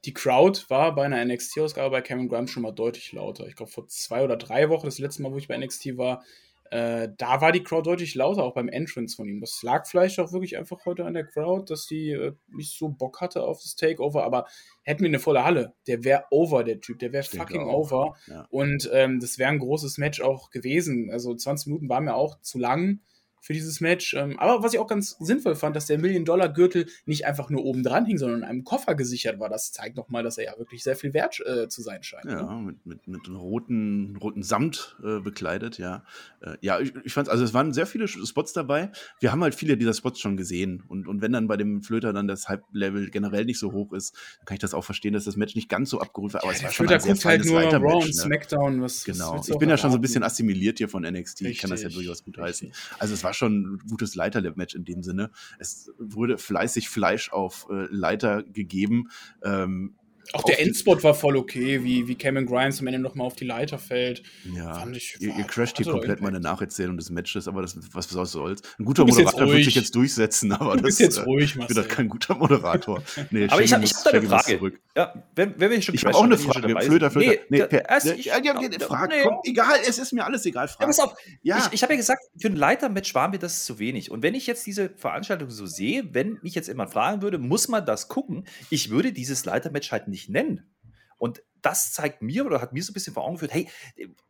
Die Crowd war bei einer NXT-Ausgabe bei Cameron Grimes schon mal deutlich lauter. Ich glaube, vor zwei oder drei Wochen, das letzte Mal, wo ich bei NXT war, äh, da war die Crowd deutlich lauter, auch beim Entrance von ihm. Das lag vielleicht auch wirklich einfach heute an der Crowd, dass die äh, nicht so Bock hatte auf das Takeover, aber hätten wir eine volle Halle, der wäre over, der Typ, der wäre fucking auch. over. Ja. Und ähm, das wäre ein großes Match auch gewesen. Also 20 Minuten war mir auch zu lang für dieses Match. Ähm, aber was ich auch ganz sinnvoll fand, dass der Million-Dollar-Gürtel nicht einfach nur oben dran hing, sondern in einem Koffer gesichert war. Das zeigt nochmal, dass er ja wirklich sehr viel wert äh, zu sein scheint. Ja, ne? mit, mit, mit roten, roten Samt äh, bekleidet, ja. Äh, ja, ich, ich fand also es waren sehr viele Spots dabei. Wir haben halt viele dieser Spots schon gesehen. Und, und wenn dann bei dem Flöter dann das Hype-Level generell nicht so hoch ist, dann kann ich das auch verstehen, dass das Match nicht ganz so abgerufen wird. Aber ja, es war schon ein sehr halt nur Raw und ne? Smackdown. Was, genau. Was ich bin ja schon so ein bisschen assimiliert hier von NXT. Richtig. Ich kann das ja durchaus gut heißen. Also es war schon ein gutes Leiter-Match in dem Sinne. Es wurde fleißig Fleisch auf äh, Leiter gegeben. Ähm, auch der Endspot war voll okay, wie, wie Cameron Grimes am Ende nochmal auf die Leiter fällt. Ja, ich, ihr, ihr crasht hier komplett meine Nacherzählung des Matches, aber das, was, was soll's. Ein guter Moderator wird sich jetzt durchsetzen, aber du bist das jetzt äh, ruhig, Marcel. wird kein guter Moderator. <laughs> Nee, aber ich habe hab eine Frage. Ja, wenn, wenn wir schon ich habe auch eine Frage. Flöter, Flöter. Nee, nee, per, erst, ich, ja, ja, Frage, nee. komm, egal, es ist mir alles egal. Frage. Ja, pass auf, ja. ich, ich habe ja gesagt, für ein Leitermatch war mir das zu wenig. Und wenn ich jetzt diese Veranstaltung so sehe, wenn mich jetzt jemand fragen würde, muss man das gucken, ich würde dieses Leitermatch halt nicht nennen. Und das zeigt mir oder hat mir so ein bisschen vor Augen geführt, hey,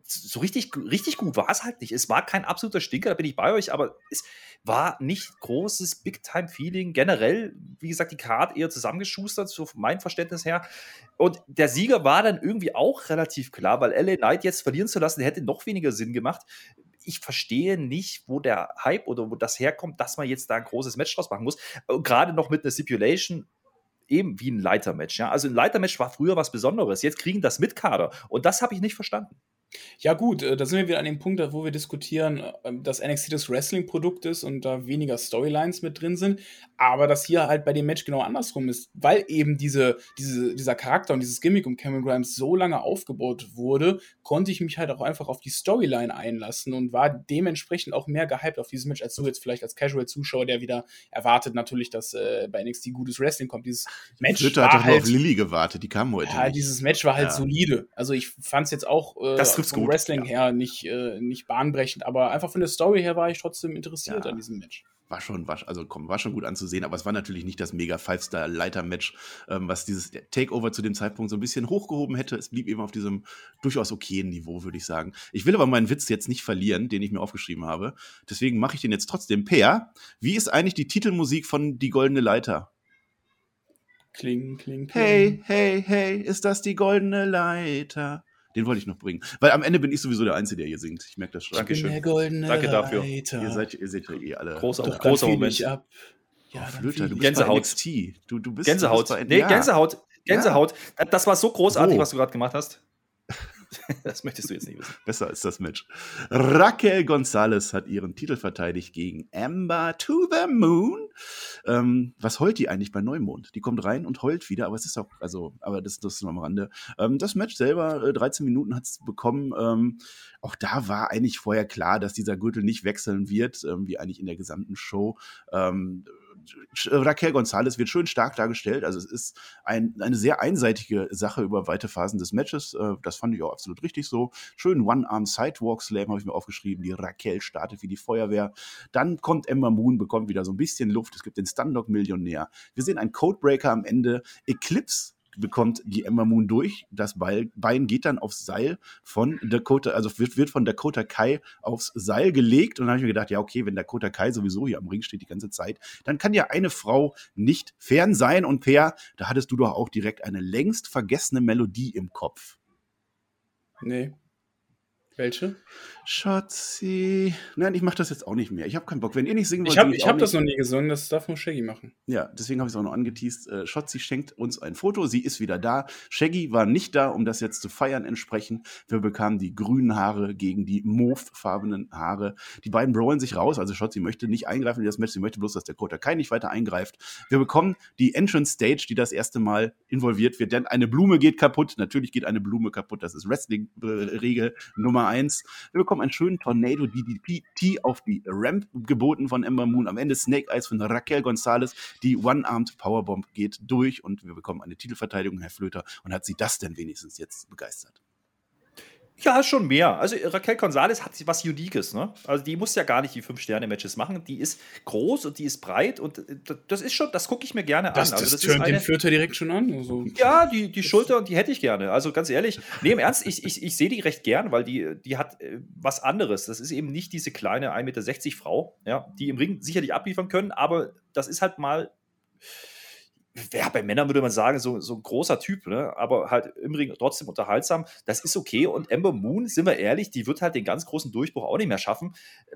so richtig, richtig gut war es halt nicht. Es war kein absoluter Stinker, da bin ich bei euch, aber es war nicht großes Big-Time-Feeling. Generell, wie gesagt, die Card eher zusammengeschustert, so meinem Verständnis her. Und der Sieger war dann irgendwie auch relativ klar, weil LA Knight jetzt verlieren zu lassen, hätte noch weniger Sinn gemacht. Ich verstehe nicht, wo der Hype oder wo das herkommt, dass man jetzt da ein großes Match draus machen muss. Gerade noch mit einer Stipulation, eben wie ein Leitermatch. Ja? Also ein Leitermatch war früher was Besonderes. Jetzt kriegen das mit Kader. Und das habe ich nicht verstanden. Ja, gut, äh, da sind wir wieder an dem Punkt, wo wir diskutieren, ähm, dass NXT das Wrestling-Produkt ist und da weniger Storylines mit drin sind, aber dass hier halt bei dem Match genau andersrum ist, weil eben diese, diese, dieser Charakter und dieses Gimmick um Cameron Grimes so lange aufgebaut wurde, konnte ich mich halt auch einfach auf die Storyline einlassen und war dementsprechend auch mehr gehypt auf dieses Match, als du jetzt vielleicht als Casual-Zuschauer, der wieder erwartet natürlich, dass äh, bei NXT gutes Wrestling kommt. Dieses Match Ritter war hat halt, auf Lilly gewartet, die kam heute. Ja, nicht. dieses Match war halt ja. solide. Also ich fand es jetzt auch äh, vom gut. Wrestling ja. her nicht, äh, nicht bahnbrechend, aber einfach von der Story her war ich trotzdem interessiert ja. an diesem Match. War schon, war, also komm, war schon gut anzusehen, aber es war natürlich nicht das mega Five-Star-Leiter-Match, ähm, was dieses Takeover zu dem Zeitpunkt so ein bisschen hochgehoben hätte. Es blieb eben auf diesem durchaus okayen Niveau, würde ich sagen. Ich will aber meinen Witz jetzt nicht verlieren, den ich mir aufgeschrieben habe. Deswegen mache ich den jetzt trotzdem. Per, wie ist eigentlich die Titelmusik von Die Goldene Leiter? Kling, kling, kling. Hey, hey, hey, ist das die Goldene Leiter? Den wollte ich noch bringen. Weil am Ende bin ich sowieso der Einzige, der hier singt. Ich merke das schon. Dankeschön. Der goldene Danke dafür. Leiter. Ihr seid, ihr seid ja eh alle. Großer, Doch, großer Moment. Ab. Ja, oh, Flöter, du bist Gänsehaut. NXT. Du, du bist, Gänsehaut. Du bist nee, ja. Gänsehaut. Gänsehaut. Ja. Das war so großartig, oh. was du gerade gemacht hast. <laughs> das möchtest du jetzt nicht wissen. Besser ist das Match. Raquel Gonzalez hat ihren Titel verteidigt gegen Amber to the Moon. Ähm, was heult die eigentlich bei Neumond? Die kommt rein und heult wieder, aber es ist auch, also, aber das, das ist nur am Rande. Ähm, das Match selber, äh, 13 Minuten hat es bekommen. Ähm, auch da war eigentlich vorher klar, dass dieser Gürtel nicht wechseln wird, ähm, wie eigentlich in der gesamten Show. Ähm, Raquel Gonzalez wird schön stark dargestellt. Also es ist ein, eine sehr einseitige Sache über weite Phasen des Matches. Äh, das fand ich auch absolut richtig so. Schön One-Arm-Sidewalk-Slam habe ich mir aufgeschrieben. Die Raquel startet wie die Feuerwehr. Dann kommt Emma Moon, bekommt wieder so ein bisschen Luft. Es gibt den Stunlock-Millionär. Wir sehen einen Codebreaker am Ende. Eclipse bekommt die Ember Moon durch. Das Bein geht dann aufs Seil von Dakota, also wird, wird von Dakota Kai aufs Seil gelegt. Und dann habe ich mir gedacht, ja, okay, wenn Dakota Kai sowieso hier am Ring steht die ganze Zeit, dann kann ja eine Frau nicht fern sein. Und Per, da hattest du doch auch direkt eine längst vergessene Melodie im Kopf. Nee. Welche? Schatzi. Nein, ich mache das jetzt auch nicht mehr. Ich habe keinen Bock. Wenn ihr nicht singen wollt, ich habe hab das noch nie gesungen. Das darf nur Shaggy machen. Ja, deswegen habe ich es auch noch angeteased. Äh, Schatzi schenkt uns ein Foto. Sie ist wieder da. Shaggy war nicht da, um das jetzt zu feiern entsprechend. Wir bekamen die grünen Haare gegen die mauvefarbenen Haare. Die beiden brawlen sich raus. Also Schatzi möchte nicht eingreifen in das Match. Sie möchte bloß, dass der Kota Kai nicht weiter eingreift. Wir bekommen die Entrance Stage, die das erste Mal involviert wird. Denn eine Blume geht kaputt. Natürlich geht eine Blume kaputt. Das ist Wrestling-Regel Nummer eins. Wir bekommen einen schönen Tornado DDT auf die Ramp geboten von Ember Moon. Am Ende Snake Eyes von Raquel Gonzalez. Die One-Armed Powerbomb geht durch und wir bekommen eine Titelverteidigung, Herr Flöter. Und hat sie das denn wenigstens jetzt begeistert? Ja, schon mehr. Also Raquel Gonzalez hat was Uniques, ne? Also die muss ja gar nicht die Fünf-Sterne-Matches machen. Die ist groß und die ist breit und äh, das ist schon, das gucke ich mir gerne Das, an. das, Also tönt eine- den Fürther direkt schon an. Also, Ja, die, die Schulter, die hätte ich gerne. Also ganz ehrlich, nee, im Ernst, ich, ich, ich sehe die recht gern, weil die, die hat äh, was anderes. Das ist eben nicht diese kleine 1,60 Meter Frau, ja, die im Ring sicherlich abliefern können, aber das ist halt mal, ja, bei Männern würde man sagen, so, so ein großer Typ, ne? aber halt im Ring trotzdem unterhaltsam. Das ist okay. Und Ember Moon, sind wir ehrlich, die wird halt den ganz großen Durchbruch auch nicht mehr schaffen.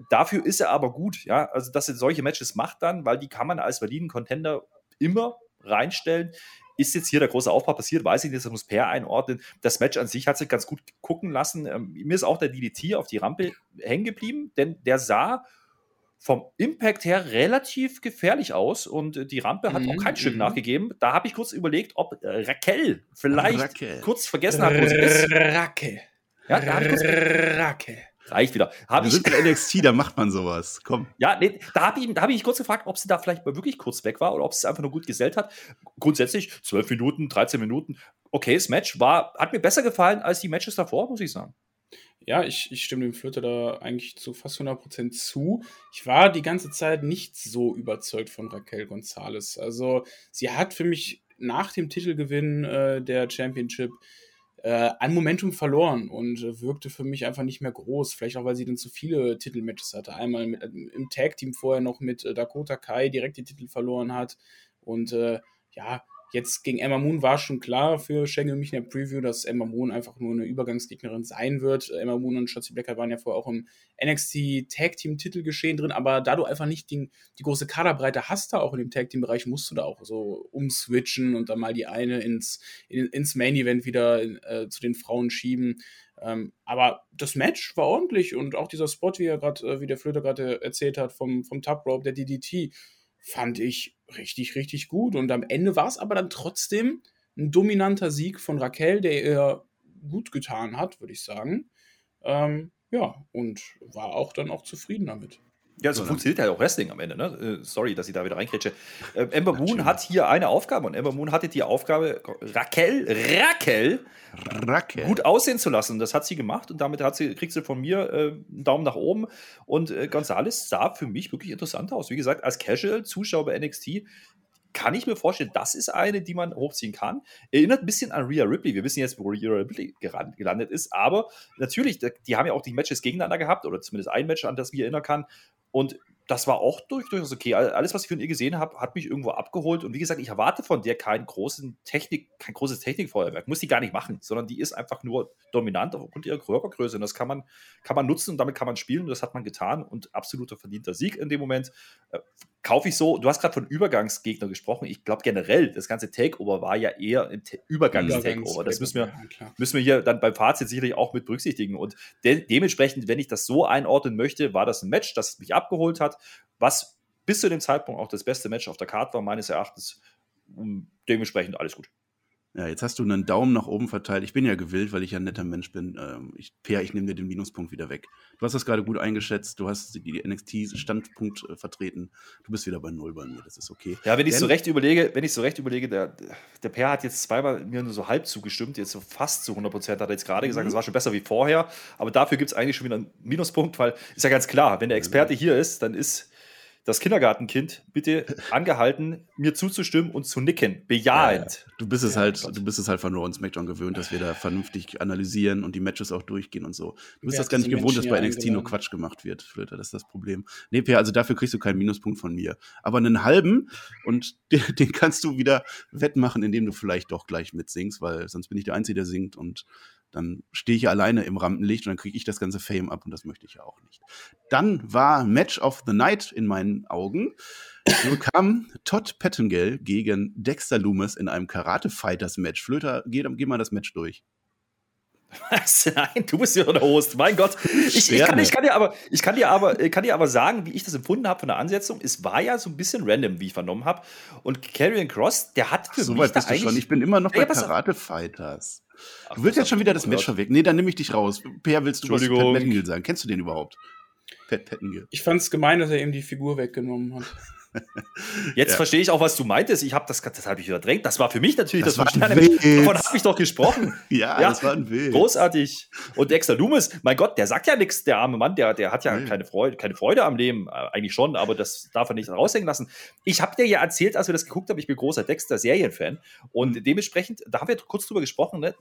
Dafür ist er aber gut, ja. Also, dass er solche Matches macht dann, weil die kann man als validen Contender immer reinstellen. Ist jetzt hier der große Aufbau passiert, weiß ich nicht, das muss Per einordnen. Das Match an sich hat sich ganz gut gucken lassen. Ähm, mir ist auch der DDT auf die Rampe hängen geblieben, denn der sah vom Impact her relativ gefährlich aus und äh, die Rampe hat Mhm, auch kein Stück mhm. nachgegeben. Da habe ich kurz überlegt, ob äh, Raquel vielleicht Raquel. kurz vergessen hat, wo sie ist. Racke. Ja, da hab Racke. reicht wieder. Habe Wir ich, sind in NXT, da macht man sowas. Komm. ja, nee, da habe ich, da hab ich kurz gefragt, ob sie da vielleicht mal wirklich kurz weg war oder ob sie es einfach nur gut gesellt hat. Grundsätzlich 12 Minuten, 13 Minuten. Okay, das Match war, hat mir besser gefallen als die Matches davor, muss ich sagen. Ja, ich, ich stimme dem Flöter da eigentlich zu fast 100% zu. Ich war die ganze Zeit nicht so überzeugt von Raquel Gonzalez. Also, sie hat für mich nach dem Titelgewinn äh, der Championship äh, an Momentum verloren und äh, wirkte für mich einfach nicht mehr groß. Vielleicht auch, weil sie dann zu viele Titelmatches hatte. Einmal mit, im Tag-Team vorher noch mit äh, Dakota Kai direkt die Titel verloren hat. Und äh, ja, jetzt gegen Emma Moon war schon klar für Schengen und mich in der Preview, dass Emma Moon einfach nur eine Übergangsgegnerin sein wird. Emma Moon und Shotzi Blackheart waren ja vorher auch im NXT Tag Team Titel geschehen drin, aber da du einfach nicht die, die große Kaderbreite hast, da auch in dem Tag Team Bereich, musst du da auch so umswitchen und dann mal die eine ins, in, ins Main Event wieder äh, zu den Frauen schieben. Ähm, aber das Match war ordentlich und auch dieser Spot, wie er gerade, äh, wie der Flöter gerade erzählt hat, vom, vom Top Rope, der DDT, fand ich richtig, richtig gut. Und am Ende war es aber dann trotzdem ein dominanter Sieg von Raquel, der ihr gut getan hat, würde ich sagen. Ähm, ja, und war auch dann auch zufrieden damit. Ja, so funktioniert ja auch Wrestling am Ende, ne? Äh, sorry, dass ich da wieder reinkrätsche. Äh, Ember Moon Natürlich. hat hier eine Aufgabe und Ember Moon hatte die Aufgabe, Raquel, Raquel Raquel. gut aussehen zu lassen. Das hat sie gemacht und damit hat sie, kriegt sie von mir äh, einen Daumen nach oben. Und äh, Gonzales sah für mich wirklich interessant aus. Wie gesagt, als Casual-Zuschauer bei NXT kann ich mir vorstellen, das ist eine, die man hochziehen kann. Erinnert ein bisschen an Rhea Ripley. Wir wissen jetzt, wo Rhea Ripley gelandet ist, aber natürlich, die haben ja auch die Matches gegeneinander gehabt oder zumindest ein Match, an das ich mich erinnern kann. Und das war auch durch, durchaus okay. All- Alles, was ich von ihr gesehen habe, hat mich irgendwo abgeholt. Und wie gesagt, ich erwarte von der keinen großen Technik, kein großes Technikfeuerwerk. Muss die gar nicht machen, sondern die ist einfach nur dominant aufgrund ihrer Körpergröße. Und das kann man, kann man nutzen und damit kann man spielen. Und das hat man getan. Und absoluter verdienter Sieg in dem Moment. Kaufe ich so. Du hast gerade von Übergangsgegner gesprochen. Ich glaube generell, das ganze Takeover war ja eher ein Übergangs-Takeover. Das müssen wir, müssen wir hier dann beim Fazit sicherlich auch mit berücksichtigen. Und de dementsprechend, wenn ich das so einordnen möchte, war das ein Match, das mich abgeholt hat, was bis zu dem Zeitpunkt auch das beste Match auf der Karte war, meines Erachtens. Und dementsprechend alles gut. Ja, jetzt hast du einen Daumen nach oben verteilt. Ich bin ja gewillt, weil ich ja ein netter Mensch bin. Ähm, ich, Per, ich nehme dir den Minuspunkt wieder weg. Du hast das gerade gut eingeschätzt. Du hast die, die NXT-Standpunkt äh, vertreten. Du bist wieder bei Null bei mir. Das ist okay. Ja, wenn ich so Denn- recht überlege, wenn ich so recht überlege, der, der Per hat jetzt zweimal mir nur so halb zugestimmt, jetzt so fast zu 100 Prozent hat er jetzt gerade gesagt, Mhm. das war schon besser wie vorher, aber dafür gibt es eigentlich schon wieder einen Minuspunkt, weil ist ja ganz klar, wenn der Experte hier ist, dann ist das Kindergartenkind bitte angehalten, mir zuzustimmen und zu nicken, bejahend. Du bist es Ja, halt, du bist es halt von Raw und SmackDown gewöhnt, dass wir da vernünftig analysieren und die Matches auch durchgehen und so. Du bist Wer das gar nicht gewohnt, dass bei NXT nur eingeladen? Quatsch gemacht wird, Flöter. Das ist das Problem. Nee, Per, also dafür kriegst du keinen Minuspunkt von mir. Aber einen halben und <laughs> den, den kannst du wieder wettmachen, indem du vielleicht doch gleich mitsingst, weil sonst bin ich der Einzige, der singt und dann stehe ich alleine im Rampenlicht und dann kriege ich das ganze Fame ab und das möchte ich ja auch nicht. Dann war Match of the Night in meinen Augen. So kam Todd Pettengill gegen Dexter Loomis in einem Karate-Fighters-Match. Flöter, geh, geh mal das Match durch. Was? <laughs> Nein, du bist ja der Host. Mein Gott. Ich, ich, kann, ich, kann dir aber, ich kann dir aber, kann dir aber sagen, wie ich das empfunden habe von der Ansetzung. Es war ja so ein bisschen random, wie ich vernommen habe. Und Karrion Cross, der hat für so mich weit bist du schon. Ich bin immer noch Ja, bei. Karate-Fighters. Ach, Du willst das jetzt schon wieder das nicht Match vorweg. Nee, dann nehme ich dich raus. Per, willst du was zu Pat. Pettengill sagen? Kennst du den überhaupt? Pat Pettengill. Ich fand es gemein, dass er ihm die Figur weggenommen hat. Jetzt ja. verstehe ich auch, was du meintest. Ich habe das, das habe ich überdrängt. Das war für mich natürlich das, das war Davon habe ich doch gesprochen. <laughs> ja, ja, das war ein Witz. Großartig. Und Dexter Loomis, mein Gott, der sagt ja nichts, der arme Mann, der, der hat ja nee. keine, Freude, keine Freude am Leben. Äh, eigentlich schon, aber das darf er nicht raushängen lassen. Ich habe dir ja erzählt, als wir das geguckt haben, ich bin großer Dexter-Serienfan. Und mhm. dementsprechend, da haben wir kurz drüber gesprochen, ne?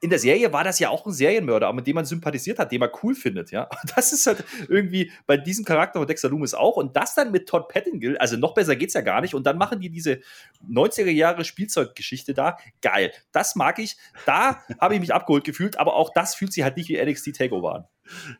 In der Serie war das ja auch ein Serienmörder, mit dem man sympathisiert hat, den man cool findet, ja. <laughs> Das ist halt irgendwie bei diesem Charakter von Dexter Loomis auch. Und das dann mit Todd Pettingill, also noch besser geht's ja gar nicht. Und dann machen die diese 90er Jahre Spielzeuggeschichte da. Geil. Das mag ich. Da <laughs> habe ich mich abgeholt gefühlt, aber auch das fühlt sich halt nicht wie NXT Takeover an.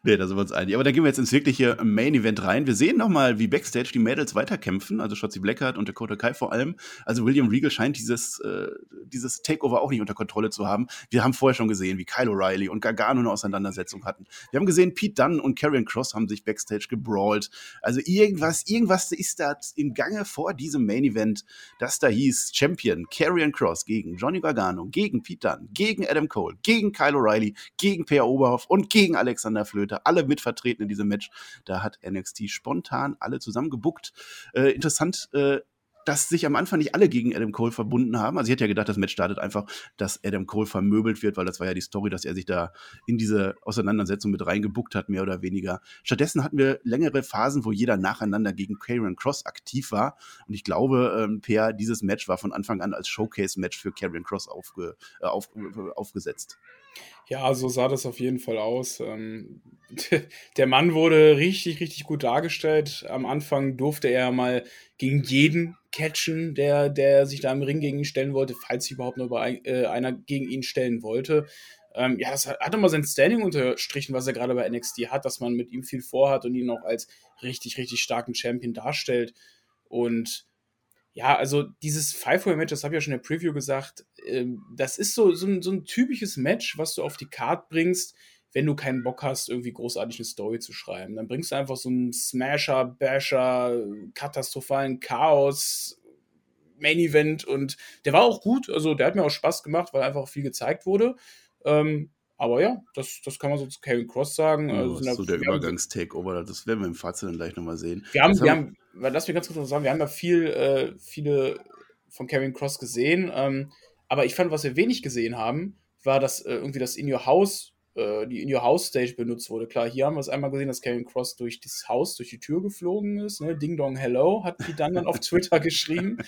Nee, da sind wir uns einig. Aber da gehen wir jetzt ins wirkliche Main Event rein. Wir sehen nochmal, wie Backstage die Mädels weiterkämpfen, also Shotzi Blackheart und Dakota Kai vor allem. Also William Regal scheint dieses, äh, dieses Takeover auch nicht unter Kontrolle zu haben. Wir haben vorher schon gesehen, wie Kyle O'Reilly und Gargano eine Auseinandersetzung hatten. Wir haben gesehen, Pete Dunne und Karrion Cross haben sich Backstage gebrawlt. Also irgendwas, irgendwas ist da im Gange vor diesem Main Event, das da hieß Champion Karrion Cross gegen Johnny Gargano, gegen Pete Dunne, gegen Adam Cole, gegen Kyle O'Reilly, gegen Per Oberhoff und gegen Alexander Flöte, alle mitvertreten in diesem Match. Da hat NXT spontan alle zusammen gebuckt. Äh, interessant, äh, dass sich am Anfang nicht alle gegen Adam Cole verbunden haben. Also ich hätte ja gedacht, das Match startet einfach, dass Adam Cole vermöbelt wird, weil das war ja die Story, dass er sich da in diese Auseinandersetzung mit reingebuckt hat, mehr oder weniger. Stattdessen hatten wir längere Phasen, wo jeder nacheinander gegen Karrion Cross aktiv war. Und ich glaube, ähm, Per, dieses Match war von Anfang an als Showcase-Match für Karrion Cross aufge, äh, auf, äh, aufgesetzt. Ja, so sah das auf jeden Fall aus. Ähm, <laughs> der Mann wurde richtig, richtig gut dargestellt. Am Anfang durfte er mal gegen jeden catchen, der, der sich da im Ring gegen ihn stellen wollte, falls sich überhaupt nur äh, einer gegen ihn stellen wollte. Ähm, ja, das hat, hat immer sein Standing unterstrichen, was er gerade bei NXT hat, dass man mit ihm viel vorhat und ihn auch als richtig, richtig starken Champion darstellt. Und ja, also dieses Five-Way-Match, das habe ich ja schon in der Preview gesagt, ähm, das ist so, so, ein, so ein typisches Match, was du auf die Card bringst, wenn du keinen Bock hast, irgendwie großartig eine Story zu schreiben. Dann bringst du einfach so einen Smasher, Basher, katastrophalen Chaos, Main Event und der war auch gut, also der hat mir auch Spaß gemacht, weil einfach viel gezeigt wurde. Ähm, aber ja, das, das kann man so zu Kevin Cross sagen. Also also so der Übergangs-Takeover, das werden wir im Fazit dann gleich nochmal sehen. Wir haben, wir haben, lass mich ganz kurz noch sagen, wir haben ja viel, äh, viele von Kevin Cross gesehen. Ähm, aber ich fand, was wir wenig gesehen haben, war, dass äh, irgendwie das In Your House äh, die In Your House Stage benutzt wurde. Klar, hier haben wir es einmal gesehen, dass Kevin Cross durch das Haus, durch die Tür geflogen ist. Ne? Ding Dong Hello hat die dann, dann auf <laughs> Twitter geschrieben.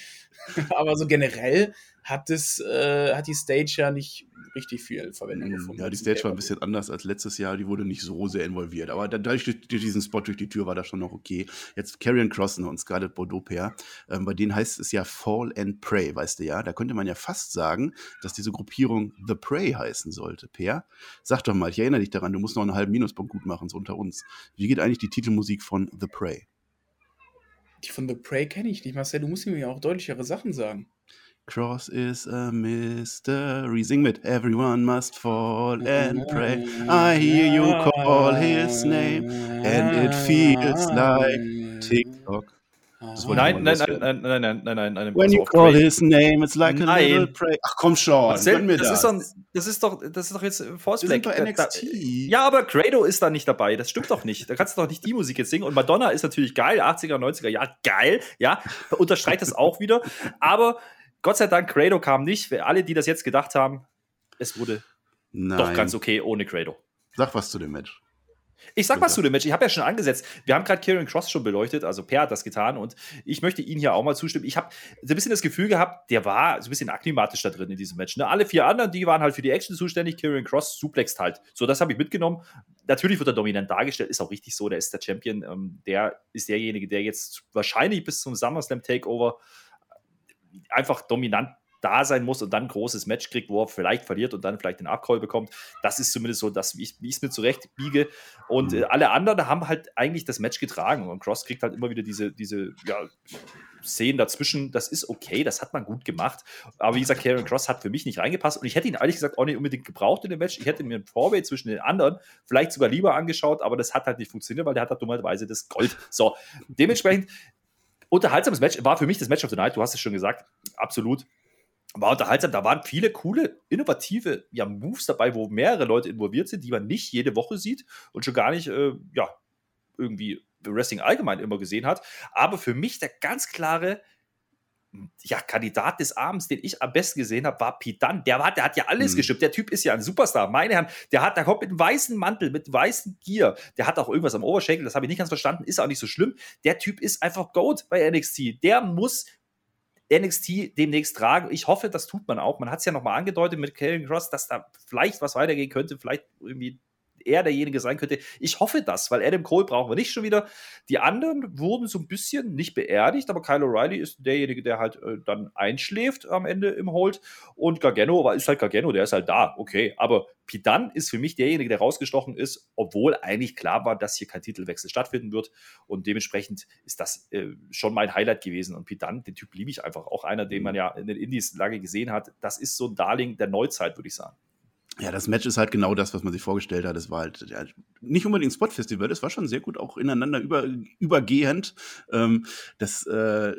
<laughs> Aber so generell hat, es, äh, hat die Stage ja nicht richtig viel Verwendung gefunden. Ja, die Stage war ein bisschen anders als letztes Jahr. Die wurde nicht so sehr involviert. Aber dadurch, durch, diesen Spot durch die Tür war das schon noch okay. Jetzt Carrion Crossen und Scarlett Bordeaux Pair. Ähm, bei denen heißt es ja Fall and Pray, weißt du ja. Da könnte man ja fast sagen, dass diese Gruppierung The Prey heißen sollte. Pair, sag doch mal, ich erinnere dich daran, du musst noch einen halben Minuspunkt gut machen, so unter uns. Wie geht eigentlich die Titelmusik von The Prey? Die von The Prey kenne ich nicht, Marcel. Du musst mir ja auch deutlichere Sachen sagen. Cross is a mystery. Sing mit. Everyone must fall and pray. I hear you call his name and it feels like TikTok. Nein, nein, nein, nein, nein, nein, nein, nein. When you call his name, it's like a nein. little pray. Ach komm schon, Marcel, das, das. Ist doch, das, ist doch, das ist doch jetzt Force Black. ja, aber Grado ist da nicht dabei. Das stimmt doch nicht. Da kannst du doch nicht die Musik jetzt singen. Und Madonna ist natürlich geil, 80er, 90er, ja, geil, ja. Unterstreicht das auch wieder. Aber Gott sei Dank, Credo kam nicht. Für alle, die das jetzt gedacht haben, es wurde Nein. doch ganz okay ohne Credo. Sag was zu dem Match. Ich sag was zu dem Match. Ich habe ja schon angesetzt. Wir haben gerade Kieran Cross schon beleuchtet, also Per hat das getan und ich möchte Ihnen hier auch mal zustimmen. Ich habe so ein bisschen das Gefühl gehabt, der war so ein bisschen aklimatisch da drin in diesem Match. Ne? Alle vier anderen, die waren halt für die Action zuständig. Kieran Cross suplext halt. So, das habe ich mitgenommen. Natürlich wird er dominant dargestellt, ist auch richtig so. Der ist der Champion. Ähm, der ist derjenige, der jetzt wahrscheinlich bis zum SummerSlam Takeover einfach dominant da sein muss und dann ein großes Match kriegt, wo er vielleicht verliert und dann vielleicht den Abcall bekommt. Das ist zumindest so, dass ich es mir zurecht biege. Und mhm. äh, alle anderen haben halt eigentlich das Match getragen. Und Cross kriegt halt immer wieder diese, diese ja, Szenen dazwischen. Das ist okay, das hat man gut gemacht. Aber wie gesagt, Karen Cross hat für mich nicht reingepasst. Und ich hätte ihn ehrlich gesagt auch nicht unbedingt gebraucht in dem Match. Ich hätte mir ein Vorway zwischen den anderen vielleicht sogar lieber angeschaut, aber das hat halt nicht funktioniert, weil der hat halt dummerweise das Gold. So, dementsprechend unterhaltsames Match, war für mich das Match of the Night, du hast es schon gesagt, absolut. War unterhaltsam, da waren viele coole, innovative ja, Moves dabei, wo mehrere Leute involviert sind, die man nicht jede Woche sieht und schon gar nicht, äh, ja, irgendwie Wrestling allgemein immer gesehen hat. Aber für mich der ganz klare ja, Kandidat des Abends, den ich am besten gesehen habe, war Dunne. Der, war, der hat ja alles mhm. geschippt. Der Typ ist ja ein Superstar. Meine Herren, der, hat, der kommt mit einem weißen Mantel, mit weißem Gear. Der hat auch irgendwas am Oberschenkel, das habe ich nicht ganz verstanden, ist auch nicht so schlimm. Der Typ ist einfach Goat bei NXT. Der muss NXT demnächst tragen. Ich hoffe, das tut man auch. Man hat es ja nochmal angedeutet mit Karen Cross, dass da vielleicht was weitergehen könnte, vielleicht irgendwie er derjenige sein könnte. Ich hoffe das, weil Adam Cole brauchen wir nicht schon wieder. Die anderen wurden so ein bisschen nicht beerdigt, aber Kyle O'Reilly ist derjenige, der halt äh, dann einschläft am Ende im Hold. Und Gargano ist halt Gargano, der ist halt da, okay. Aber Pidan ist für mich derjenige, der rausgestochen ist, obwohl eigentlich klar war, dass hier kein Titelwechsel stattfinden wird. Und dementsprechend ist das äh, schon mein Highlight gewesen. Und Pidan, den Typ liebe ich einfach. Auch einer, den man ja in den Indies lange gesehen hat. Das ist so ein Darling der Neuzeit, würde ich sagen. Ja, das Match ist halt genau das, was man sich vorgestellt hat. Es war halt ja, nicht unbedingt Spot-Festival, es war schon sehr gut auch ineinander über, übergehend. Ähm, das äh,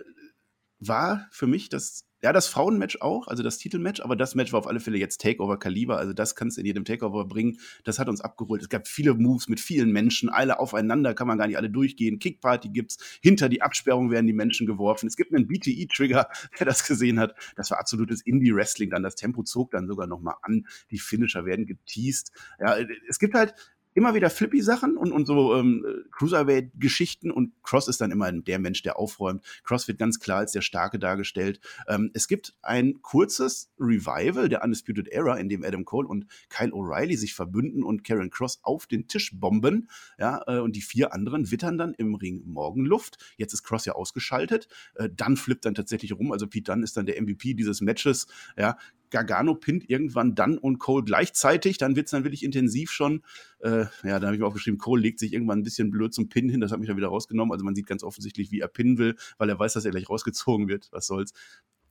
war für mich das ja, das Frauenmatch auch, also das Titelmatch, aber das Match war auf alle Fälle jetzt Takeover-Kaliber, also das kannst du in jedem Takeover bringen. Das hat uns abgeholt. Es gab viele Moves mit vielen Menschen, alle aufeinander, kann man gar nicht alle durchgehen. Kickparty gibt's, hinter die Absperrung werden die Menschen geworfen. Es gibt einen BTE-Trigger, <laughs> wer das gesehen hat. Das war absolutes Indie-Wrestling dann. Das Tempo zog dann sogar nochmal an. Die Finisher werden geteased. Ja, es gibt halt immer wieder flippy Sachen und, und so ähm, Cruiserweight-Geschichten und Cross ist dann immer der Mensch, der aufräumt. Cross wird ganz klar als der Starke dargestellt. Ähm, es gibt ein kurzes Revival der Undisputed Era, in dem Adam Cole und Kyle O'Reilly sich verbünden und Karen Cross auf den Tisch bomben. Ja, äh, und die vier anderen wittern dann im Ring Morgenluft. Jetzt ist Cross ja ausgeschaltet. Äh, dann flippt dann tatsächlich rum. Also Pete Dunn ist dann der MVP dieses Matches. Ja, Gargano pinnt irgendwann dann und Cole gleichzeitig. Dann wird es dann wirklich intensiv schon. Äh, ja, da habe ich mir aufgeschrieben, Cole legt sich irgendwann ein bisschen blöd zum Pin hin. Das hat mich dann wieder rausgenommen. Also man sieht ganz offensichtlich, wie er pinnen will, weil er weiß, dass er gleich rausgezogen wird. Was soll's.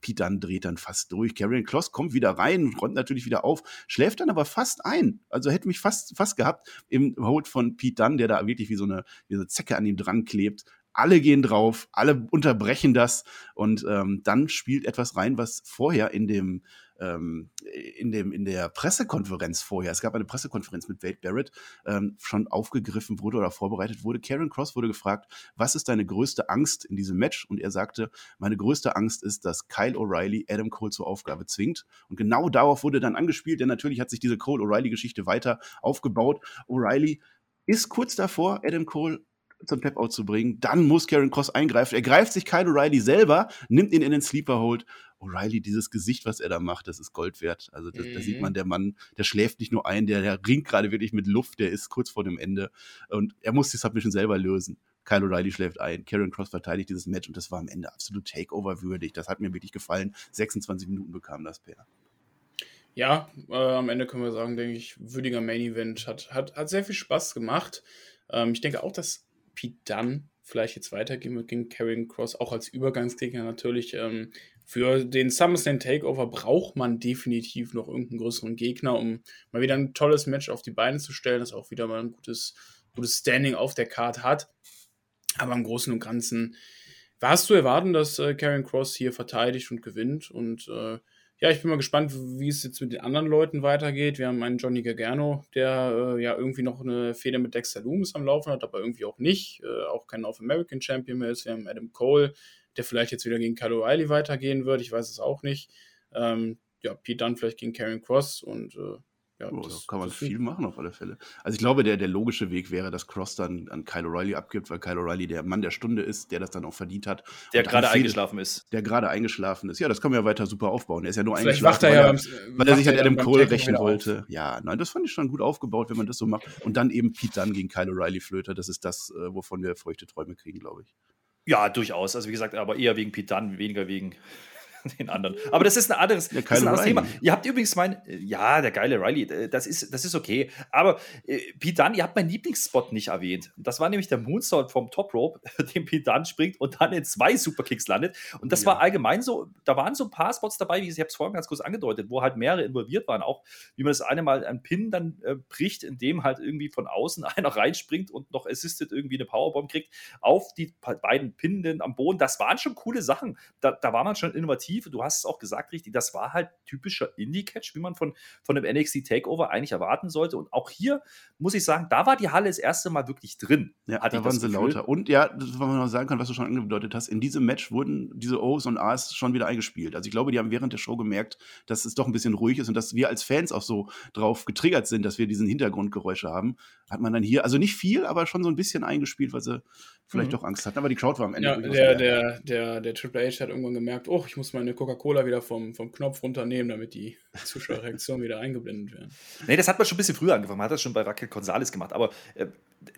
Pete dann dreht dann fast durch. Karrion Kloss kommt wieder rein, räumt natürlich wieder auf, schläft dann aber fast ein. Also hätte mich fast, fast gehabt im Hold von Pete Dunn, der da wirklich wie so eine, wie so eine Zecke an ihm dran klebt alle gehen drauf, alle unterbrechen das und ähm, dann spielt etwas rein, was vorher in dem ähm, in, dem, in der Pressekonferenz vorher, es gab eine Pressekonferenz mit Wade Barrett, ähm, schon aufgegriffen wurde oder vorbereitet wurde. Karen Cross wurde gefragt, was ist deine größte Angst in diesem Match? Und er sagte, meine größte Angst ist, dass Kyle O'Reilly Adam Cole zur Aufgabe zwingt. Und genau darauf wurde dann angespielt, denn natürlich hat sich diese Cole O'Reilly-Geschichte weiter aufgebaut. O'Reilly ist kurz davor, Adam Cole zum Tap-Out zu bringen. Dann muss Karen Cross eingreifen. Er greift sich Kyle O'Reilly selber, nimmt ihn in den Sleeper Hold. O'Reilly, dieses Gesicht, was er da macht, das ist Gold wert. Also das, mhm. da sieht mhm. man, der Mann, der schläft nicht nur ein, der, der ringt gerade wirklich mit Luft, der ist kurz vor dem Ende. Und er muss die Submission selber lösen. Kyle O'Reilly schläft ein, Karen Cross verteidigt dieses Match und das war am Ende absolut Takeover-würdig. Das hat mir wirklich gefallen. 26 Minuten bekam das Pair. Ja, äh, am Ende können wir sagen, denke ich, würdiger Main Event. Hat, hat, hat sehr viel Spaß gemacht. Ähm, ich denke auch, dass Pete Dunn vielleicht jetzt weitergehen wird gegen Karrion Cross, auch als Übergangsgegner natürlich. Ähm, für den SummerSlam Takeover braucht man definitiv noch irgendeinen größeren Gegner, um mal wieder ein tolles Match auf die Beine zu stellen, das auch wieder mal ein gutes, gutes Standing auf der Card hat. Aber im Großen und Ganzen war es zu erwarten, dass äh, Karrion Cross hier verteidigt und gewinnt und äh, ja, ich bin mal gespannt, wie es jetzt mit den anderen Leuten weitergeht. Wir haben einen Johnny Gargano, der äh, ja irgendwie noch eine Feder mit Dexter Loomis am Laufen hat, aber irgendwie auch nicht. Äh, auch kein North American Champion mehr ist. Wir haben Adam Cole, der vielleicht jetzt wieder gegen Kyle O'Reilly weitergehen wird. Ich weiß es auch nicht. Ähm, ja, Pete Dunn vielleicht gegen Karen Cross und äh, ja, oh, das, kann man viel machen auf alle Fälle. Also ich glaube, der, der logische Weg wäre, dass Cross dann an Kyle O'Reilly abgibt, weil Kyle O'Reilly der Mann der Stunde ist, der das dann auch verdient hat. Der gerade eingeschlafen ist. Der gerade eingeschlafen ist. Ja, das kann man ja weiter super aufbauen. Der ist ja nur Vielleicht eingeschlafen, weil, er, ja weil er sich an Adam Cole rächen wollte. Ja, nein, das fand ich schon gut aufgebaut, wenn man das so macht. Und dann eben Pete dann gegen Kyle O'Reilly Flöter. Das ist das, äh, wovon wir feuchte Träume kriegen, glaube ich. Ja, durchaus. Also wie gesagt, aber eher wegen Pete Dunn, weniger wegen <laughs> den anderen. Aber das ist ein anderes, das ist ein anderes Thema. Ihr habt übrigens mein, ja, der geile Riley, äh, das ist, das ist okay. Aber äh, Pete Dunne, ihr habt meinen Lieblingsspot nicht erwähnt. Das war nämlich der Moonsault vom Top Rope, <laughs> den Pete Dunne springt und dann in zwei Superkicks landet. Und das ja. war allgemein so, da waren so ein paar Spots dabei, wie ich es vorhin ganz kurz angedeutet, wo halt mehrere involviert waren. Auch wie man das eine Mal ein Pin dann äh, bricht, indem halt irgendwie von außen <laughs> einer reinspringt und noch assisted irgendwie eine Powerbomb kriegt auf die beiden Pinnenden am Boden. Das waren schon coole Sachen. Da, da war man schon innovativ innovativ. Du hast es auch gesagt, richtig, das war halt typischer Indie-Catch, wie man von, von einem NXT Takeover eigentlich erwarten sollte. Und auch hier muss ich sagen, da war die Halle das erste Mal wirklich drin. Ja, da waren sie lauter. Und ja, was man noch sagen kann, was du schon angedeutet hast, in diesem Match wurden diese O's und A's schon wieder eingespielt. Also ich glaube, die haben während der Show gemerkt, dass es doch ein bisschen ruhig ist und dass wir als Fans auch so drauf getriggert sind, dass wir diesen Hintergrundgeräusche haben. Hat man dann hier, also nicht viel, aber schon so ein bisschen eingespielt, weil sie vielleicht mhm. doch Angst hatten. Aber die Crowd war am Ende. Ja, der, der, der, der Triple H hat irgendwann gemerkt, oh, ich muss meine Coca-Cola wieder vom, vom Knopf runternehmen, damit die Zuschauerreaktionen wieder eingeblendet werden. Nee, das hat man schon ein bisschen früher angefangen. Man hat das schon bei Raquel Gonzalez gemacht. Aber äh,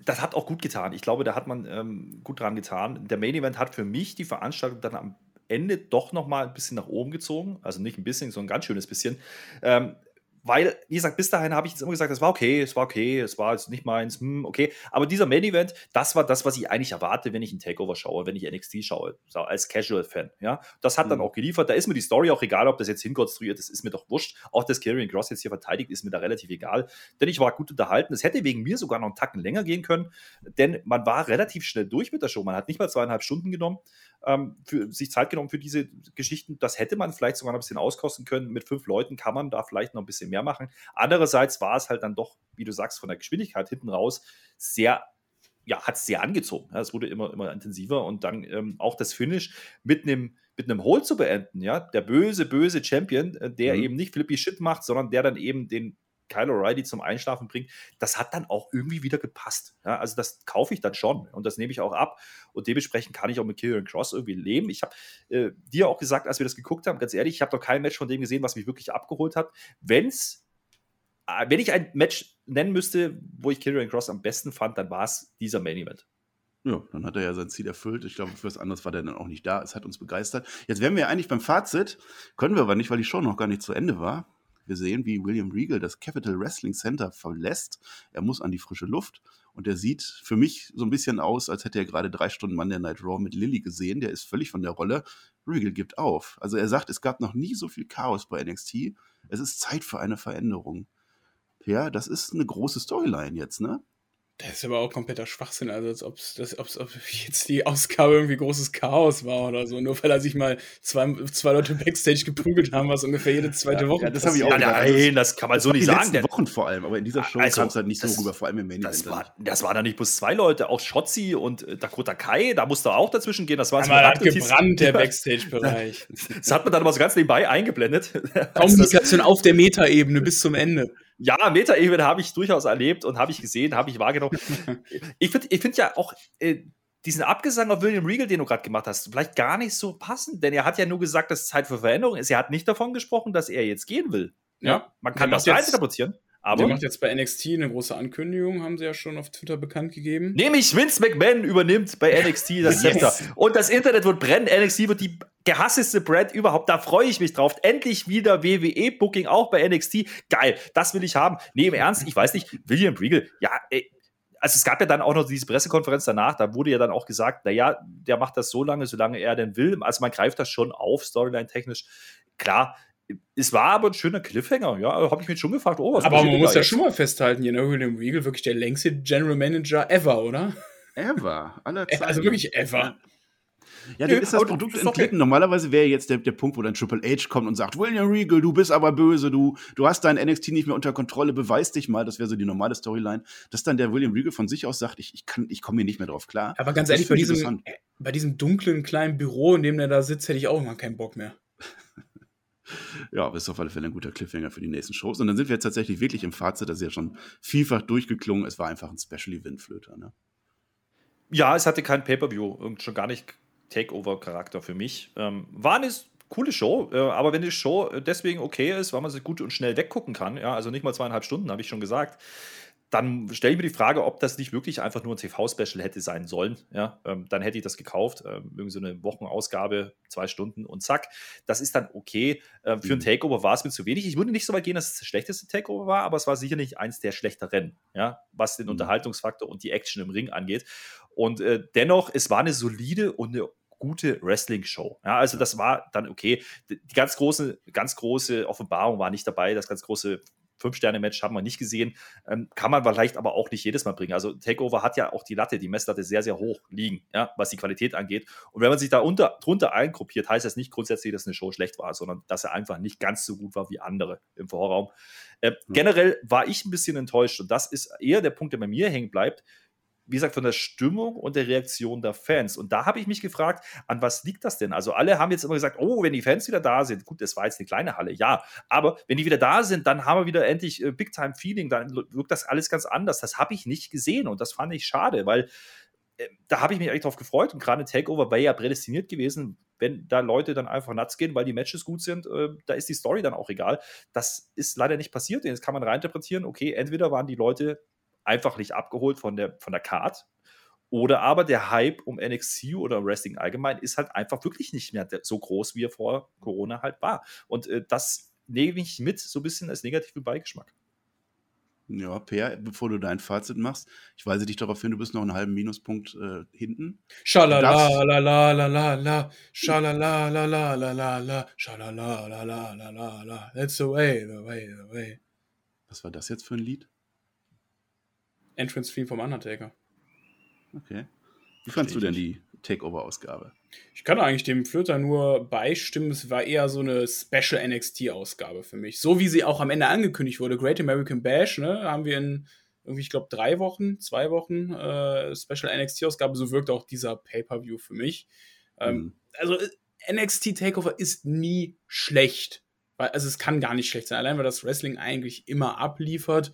das hat auch gut getan. Ich glaube, da hat man ähm, gut dran getan. Der Main Event hat für mich die Veranstaltung dann am Ende doch noch mal ein bisschen nach oben gezogen. Also nicht ein bisschen, sondern ein ganz schönes bisschen. Ähm, weil, wie gesagt, bis dahin habe ich jetzt immer gesagt, es war okay, es war okay, es war jetzt nicht meins, hm, okay. Aber dieser Main Event, das war das, was ich eigentlich erwarte, wenn ich ein Takeover schaue, wenn ich NXT schaue, als Casual-Fan. Ja, das hat mhm. dann auch geliefert. Da ist mir die Story auch egal, ob das jetzt hinkonstruiert ist, ist mir doch wurscht. Auch dass Karrion Cross jetzt hier verteidigt, ist mir da relativ egal. Denn ich war gut unterhalten. Es hätte wegen mir sogar noch einen Tacken länger gehen können, denn man war relativ schnell durch mit der Show. Man hat nicht mal zweieinhalb Stunden genommen ähm, für, sich Zeit genommen für diese Geschichten. Das hätte man vielleicht sogar noch ein bisschen auskosten können. Mit fünf Leuten kann man da vielleicht noch ein bisschen mehr machen. Andererseits war es halt dann doch, wie du sagst, von der Geschwindigkeit hinten raus sehr ja, hat es sehr angezogen. Es wurde immer, immer intensiver und dann ähm, auch das Finish mit einem mit einem Hold zu beenden, ja, der böse, böse Champion, äh, der mhm. eben nicht flippy Shit macht, sondern der dann eben den Kyle O'Reilly zum Einschlafen bringt, das hat dann auch irgendwie wieder gepasst. Ja, also das kaufe ich dann schon und das nehme ich auch ab und dementsprechend kann ich auch mit Kieran Cross irgendwie leben. Ich habe äh, dir auch gesagt, als wir das geguckt haben, ganz ehrlich, ich habe noch kein Match von dem gesehen, was mich wirklich abgeholt hat. Wenn's, äh, wenn ich ein Match nennen müsste, wo ich Kieran Cross am besten fand, dann war es dieser Main Event. Ja, dann hat er ja sein Ziel erfüllt. Ich glaube, für was anderes war der dann auch nicht da. Es hat uns begeistert. Jetzt wären wir eigentlich beim Fazit. Können wir aber nicht, weil die Show noch gar nicht zu Ende war. Wir sehen, wie William Regal das Capital Wrestling Center verlässt. Er muss an die frische Luft und er sieht für mich so ein bisschen aus, als hätte er gerade drei Stunden Monday Night Raw mit Lilly gesehen. Der ist völlig von der Rolle. Regal gibt auf. Also er sagt, es gab noch nie so viel Chaos bei NXT. Es ist Zeit für eine Veränderung. Ja, das ist eine große Storyline jetzt, ne? Das ist aber auch kompletter Schwachsinn, also als ob es jetzt die Ausgabe irgendwie großes Chaos war oder so, nur weil er sich mal zwei, zwei Leute Backstage geprügelt haben, was ungefähr jede zweite ja, Woche. Ja, das habe ich auch ja, Nein, das kann man so nicht sagen. Die Wochen vor allem, aber in dieser Show also, kam es halt nicht so rüber, vor allem im Main das war, das waren da nicht bloß zwei Leute, auch Schotzi und äh, Dakota Kai, da musste auch dazwischen gehen. Das war aber hat gebrannt, der <laughs> Backstage-Bereich. das hat man dann aber so ganz nebenbei eingeblendet. <laughs> Kommunikation auf der Metaebene bis zum Ende ja, Meta-Ebene habe ich durchaus erlebt und habe ich gesehen, habe ich wahrgenommen. <laughs> ich finde ich find ja auch äh, diesen Abgesang auf William Regal, den du gerade gemacht hast, vielleicht gar nicht so passend, denn er hat ja nur gesagt, dass es Zeit für Veränderung ist. Er hat nicht davon gesprochen, dass er jetzt gehen will. Ja, ja man kann das rein interpretieren. Aber der macht jetzt bei NXT eine große Ankündigung, haben sie ja schon auf Twitter bekannt gegeben. Nämlich Vince McMahon übernimmt bei <laughs> NXT das Zepter. Yes. Und das Internet wird brennen. NXT wird die gehassteste Brand überhaupt. Da freue ich mich drauf. Endlich wieder WWE-Booking auch bei NXT. Geil, das will ich haben. Nee, im Ernst, ich weiß nicht, William Regal, ja, ey, also es gab ja dann auch noch diese Pressekonferenz danach, da wurde ja dann auch gesagt, naja, der macht das so lange, solange er denn will. Also man greift das schon auf, storyline-technisch. Klar, es war aber ein schöner Cliffhanger, ja. Habe ich mich schon gefragt, oh, was Aber man muss ja schon mal festhalten, hier, ne, William Regal, wirklich der längste General Manager ever, oder? Ever, aller <laughs> Zeiten. Also wirklich ever. Ja, dann ist das Produkt entglitten. Normalerweise wäre jetzt der, der Punkt, wo dann Triple H kommt und sagt, William Regal, du bist aber böse, du, du hast dein NXT nicht mehr unter Kontrolle, beweis dich mal. Das wäre so die normale Storyline. Dass dann der William Regal von sich aus sagt, ich, ich, ich komme hier nicht mehr drauf klar. Aber ganz ehrlich, bei diesem, bei diesem dunklen kleinen Büro, in dem der da sitzt, hätte ich auch immer keinen Bock mehr <laughs> ja, aber ist auf alle Fälle ein guter Cliffhanger für die nächsten Shows. Und dann sind wir jetzt tatsächlich wirklich im Fazit, das ist ja schon vielfach durchgeklungen. Es war einfach ein Special Event Flöter, ne? Ja, es hatte kein Pay-Per-View und schon gar nicht Takeover-Charakter für mich. Ähm, war eine coole Show, äh, aber wenn die Show deswegen okay ist, weil man sie gut und schnell weggucken kann, ja, also nicht mal zweieinhalb Stunden, habe ich schon gesagt, dann stelle ich mir die Frage, ob das nicht wirklich einfach nur ein TV-Special hätte sein sollen. Ja, ähm, dann hätte ich das gekauft. Ähm, irgendwie so eine Wochenausgabe, zwei Stunden und zack. Das ist dann okay. Ähm, für ein mhm. Takeover war es mir zu wenig. Ich würde nicht so weit gehen, dass es das schlechteste Takeover war, aber es war sicherlich eins der schlechteren, ja, was den mhm. Unterhaltungsfaktor und die Action im Ring angeht. Und äh, dennoch, es war eine solide und eine gute Wrestling-Show. Ja, also das war dann okay. Die ganz große, ganz große Offenbarung war nicht dabei, das ganz große Fünf-Sterne-Match haben wir nicht gesehen. Ähm, kann man vielleicht aber auch nicht jedes Mal bringen. Also Takeover hat ja auch die Latte, die Messlatte sehr, sehr hoch liegen, ja, was die Qualität angeht. Und wenn man sich da unter, drunter eingruppiert, heißt das nicht grundsätzlich, dass eine Show schlecht war, sondern dass er einfach nicht ganz so gut war wie andere im Vorraum. Äh, mhm. Generell war ich ein bisschen enttäuscht und das ist eher der Punkt, der bei mir hängen bleibt wie gesagt, von der Stimmung und der Reaktion der Fans. Und da habe ich mich gefragt, an was liegt das denn? Also alle haben jetzt immer gesagt, oh, wenn die Fans wieder da sind, gut, das war jetzt eine kleine Halle, ja, aber wenn die wieder da sind, dann haben wir wieder endlich äh, Big-Time-Feeling, dann wirkt das alles ganz anders. Das habe ich nicht gesehen und das fand ich schade, weil äh, da habe ich mich eigentlich drauf gefreut und gerade Takeover wäre ja prädestiniert gewesen, wenn da Leute dann einfach nuts gehen, weil die Matches gut sind, äh, da ist die Story dann auch egal. Das ist leider nicht passiert. Jetzt kann man reinterpretieren, okay, entweder waren die Leute einfach nicht abgeholt von der, von der Card. Oder aber der Hype um NXT oder Wrestling allgemein ist halt einfach wirklich nicht mehr so groß, wie er vor Corona halt war. Und äh, das nehme ich mit so ein bisschen als negativen Beigeschmack. Ja, Per, bevor du dein Fazit machst, ich weise dich darauf hin, du bist noch einen halben Minuspunkt äh, hinten. Schalala, la la la la la, schalala, la la la la la, schalala, la la la la la, that's the way, the way, the way. Was war das jetzt für ein Lied? Entrance-Theme vom Undertaker. Okay. Wie fandest du denn die Takeover-Ausgabe? Ich kann eigentlich dem Flöter nur beistimmen. Es war eher so eine Special NXT-Ausgabe für mich. So wie sie auch am Ende angekündigt wurde. Great American Bash, ne? Haben wir in irgendwie, ich glaube, drei Wochen, zwei Wochen äh, Special NXT-Ausgabe. So wirkt auch dieser Pay-Per-View für mich. Ähm, mhm. Also NXT Takeover ist nie schlecht. Also es kann gar nicht schlecht sein. Allein weil das Wrestling eigentlich immer abliefert.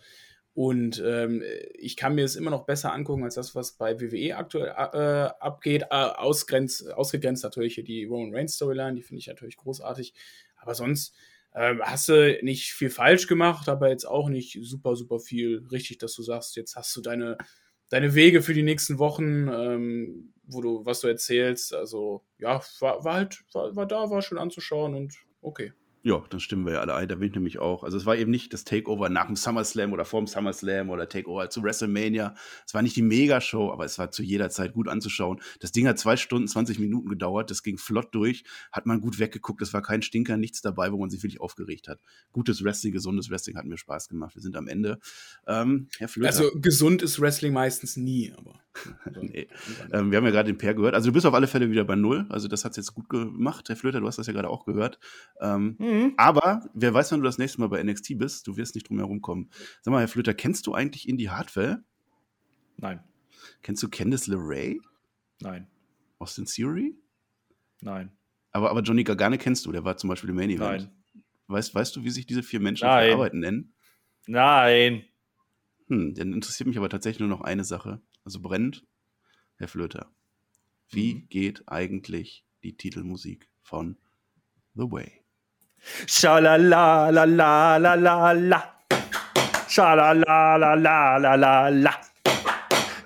Und ähm, ich kann mir es immer noch besser angucken als das, was bei WWE aktuell äh, abgeht. Ausgrenzt, ausgegrenzt natürlich hier die Roman Reigns Storyline, die finde ich natürlich großartig. Aber sonst äh, hast du nicht viel falsch gemacht, aber jetzt auch nicht super, super viel richtig, dass du sagst, jetzt hast du deine, deine Wege für die nächsten Wochen, ähm, wo du, was du erzählst. Also ja, war, war halt, war, war da, war schön anzuschauen und okay. Ja, dann stimmen wir ja alle ein. Da bin ich nämlich auch. Also es war eben nicht das Takeover nach dem SummerSlam oder vorm SummerSlam oder Takeover zu WrestleMania. Es war nicht die Megashow, aber es war zu jeder Zeit gut anzuschauen. Das Ding hat zwei Stunden, 20 Minuten gedauert. Das ging flott durch. Hat man gut weggeguckt. Es war kein Stinker, nichts dabei, wo man sich wirklich aufgeregt hat. Gutes Wrestling, gesundes Wrestling hat mir Spaß gemacht. Wir sind am Ende. Ähm, Herr Flöter. Also gesund ist Wrestling meistens nie, aber. <laughs> nee. ähm, wir haben ja gerade den Per gehört. Also du bist auf alle Fälle wieder bei Null. Also das hat es jetzt gut gemacht. Herr Flöter, du hast das ja gerade auch gehört. Ähm, mhm. Mhm. Aber wer weiß, wann du das nächste Mal bei NXT bist, du wirst nicht drum herum kommen. Sag mal, Herr Flöter, kennst du eigentlich Indie Hardware? Nein. Kennst du Candice LeRae? Nein. Austin Theory? Nein. Aber, aber Johnny Gargane kennst du, der war zum Beispiel im Main Event. Nein. Weißt, weißt du, wie sich diese vier Menschen Nein. für Arbeiten nennen? Nein. Hm, dann interessiert mich aber tatsächlich nur noch eine Sache. Also brennt, Herr Flöter. Wie mhm. geht eigentlich die Titelmusik von The Way? Schalala la la la la la. Schalala la la la la la.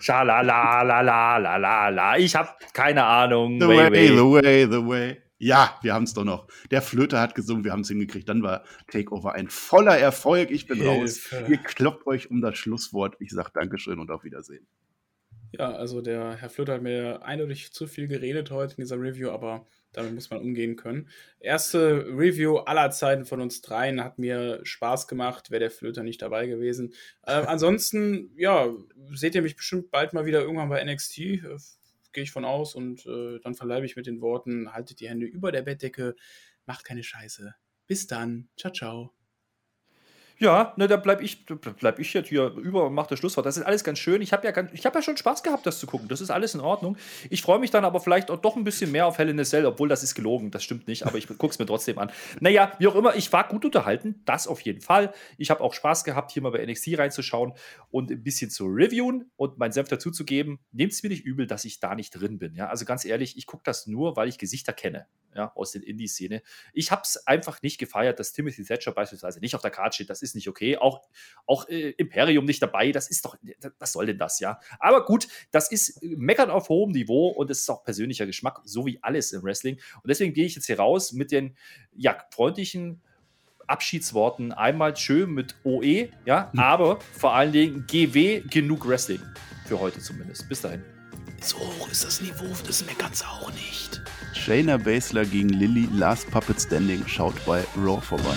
Schalala la la la la la. Ich habe keine Ahnung. The way, way, the way, the way. Ja, wir haben es doch noch. Der Flöter hat gesungen, wir haben es hingekriegt. Dann war Takeover ein voller Erfolg. Ich bin Hilfe. raus. Ihr kloppt euch um das Schlusswort. Ich sage Dankeschön und auf Wiedersehen. Ja, also der Herr Flöter hat mir eindeutig zu viel geredet heute in dieser Review, aber damit muss man umgehen können. Erste Review aller Zeiten von uns dreien hat mir Spaß gemacht. Wäre der Flöter nicht dabei gewesen. Äh, <laughs> ansonsten, ja, seht ihr mich bestimmt bald mal wieder irgendwann bei NXT. Äh, Gehe ich von aus. Und äh, dann verleibe ich mit den Worten: haltet die Hände über der Bettdecke, macht keine Scheiße. Bis dann. Ciao, ciao. Ja, ne, da bleib ich, bleib ich jetzt hier über und mache das Schlusswort. Das ist alles ganz schön. Ich habe ja, hab ja schon Spaß gehabt, das zu gucken. Das ist alles in Ordnung. Ich freue mich dann aber vielleicht auch doch ein bisschen mehr auf Hell in a Cell, obwohl das ist gelogen. Das stimmt nicht, aber ich <laughs> gucke es mir trotzdem an. Naja, wie auch immer, ich war gut unterhalten. Das auf jeden Fall. Ich habe auch Spaß gehabt, hier mal bei NXT reinzuschauen und ein bisschen zu reviewen und meinen Senf dazuzugeben. Nehmt es mir nicht übel, dass ich da nicht drin bin. Ja? Also ganz ehrlich, ich gucke das nur, weil ich Gesichter kenne ja, aus der Indie-Szene. Ich habe es einfach nicht gefeiert, dass Timothy Thatcher beispielsweise nicht auf der Karte steht. Das ist nicht okay. Auch, auch äh, Imperium nicht dabei. Das ist doch, was soll denn das, ja? Aber gut, das ist Meckern auf hohem Niveau und es ist auch persönlicher Geschmack, so wie alles im Wrestling. Und deswegen gehe ich jetzt hier raus mit den ja, freundlichen Abschiedsworten. Einmal schön mit OE, ja, hm. aber vor allen Dingen GW genug Wrestling. Für heute zumindest. Bis dahin. So hoch ist das Niveau des Meckerns auch nicht. Shayna Baszler gegen Lilly, Last Puppet Standing, schaut bei Raw vorbei.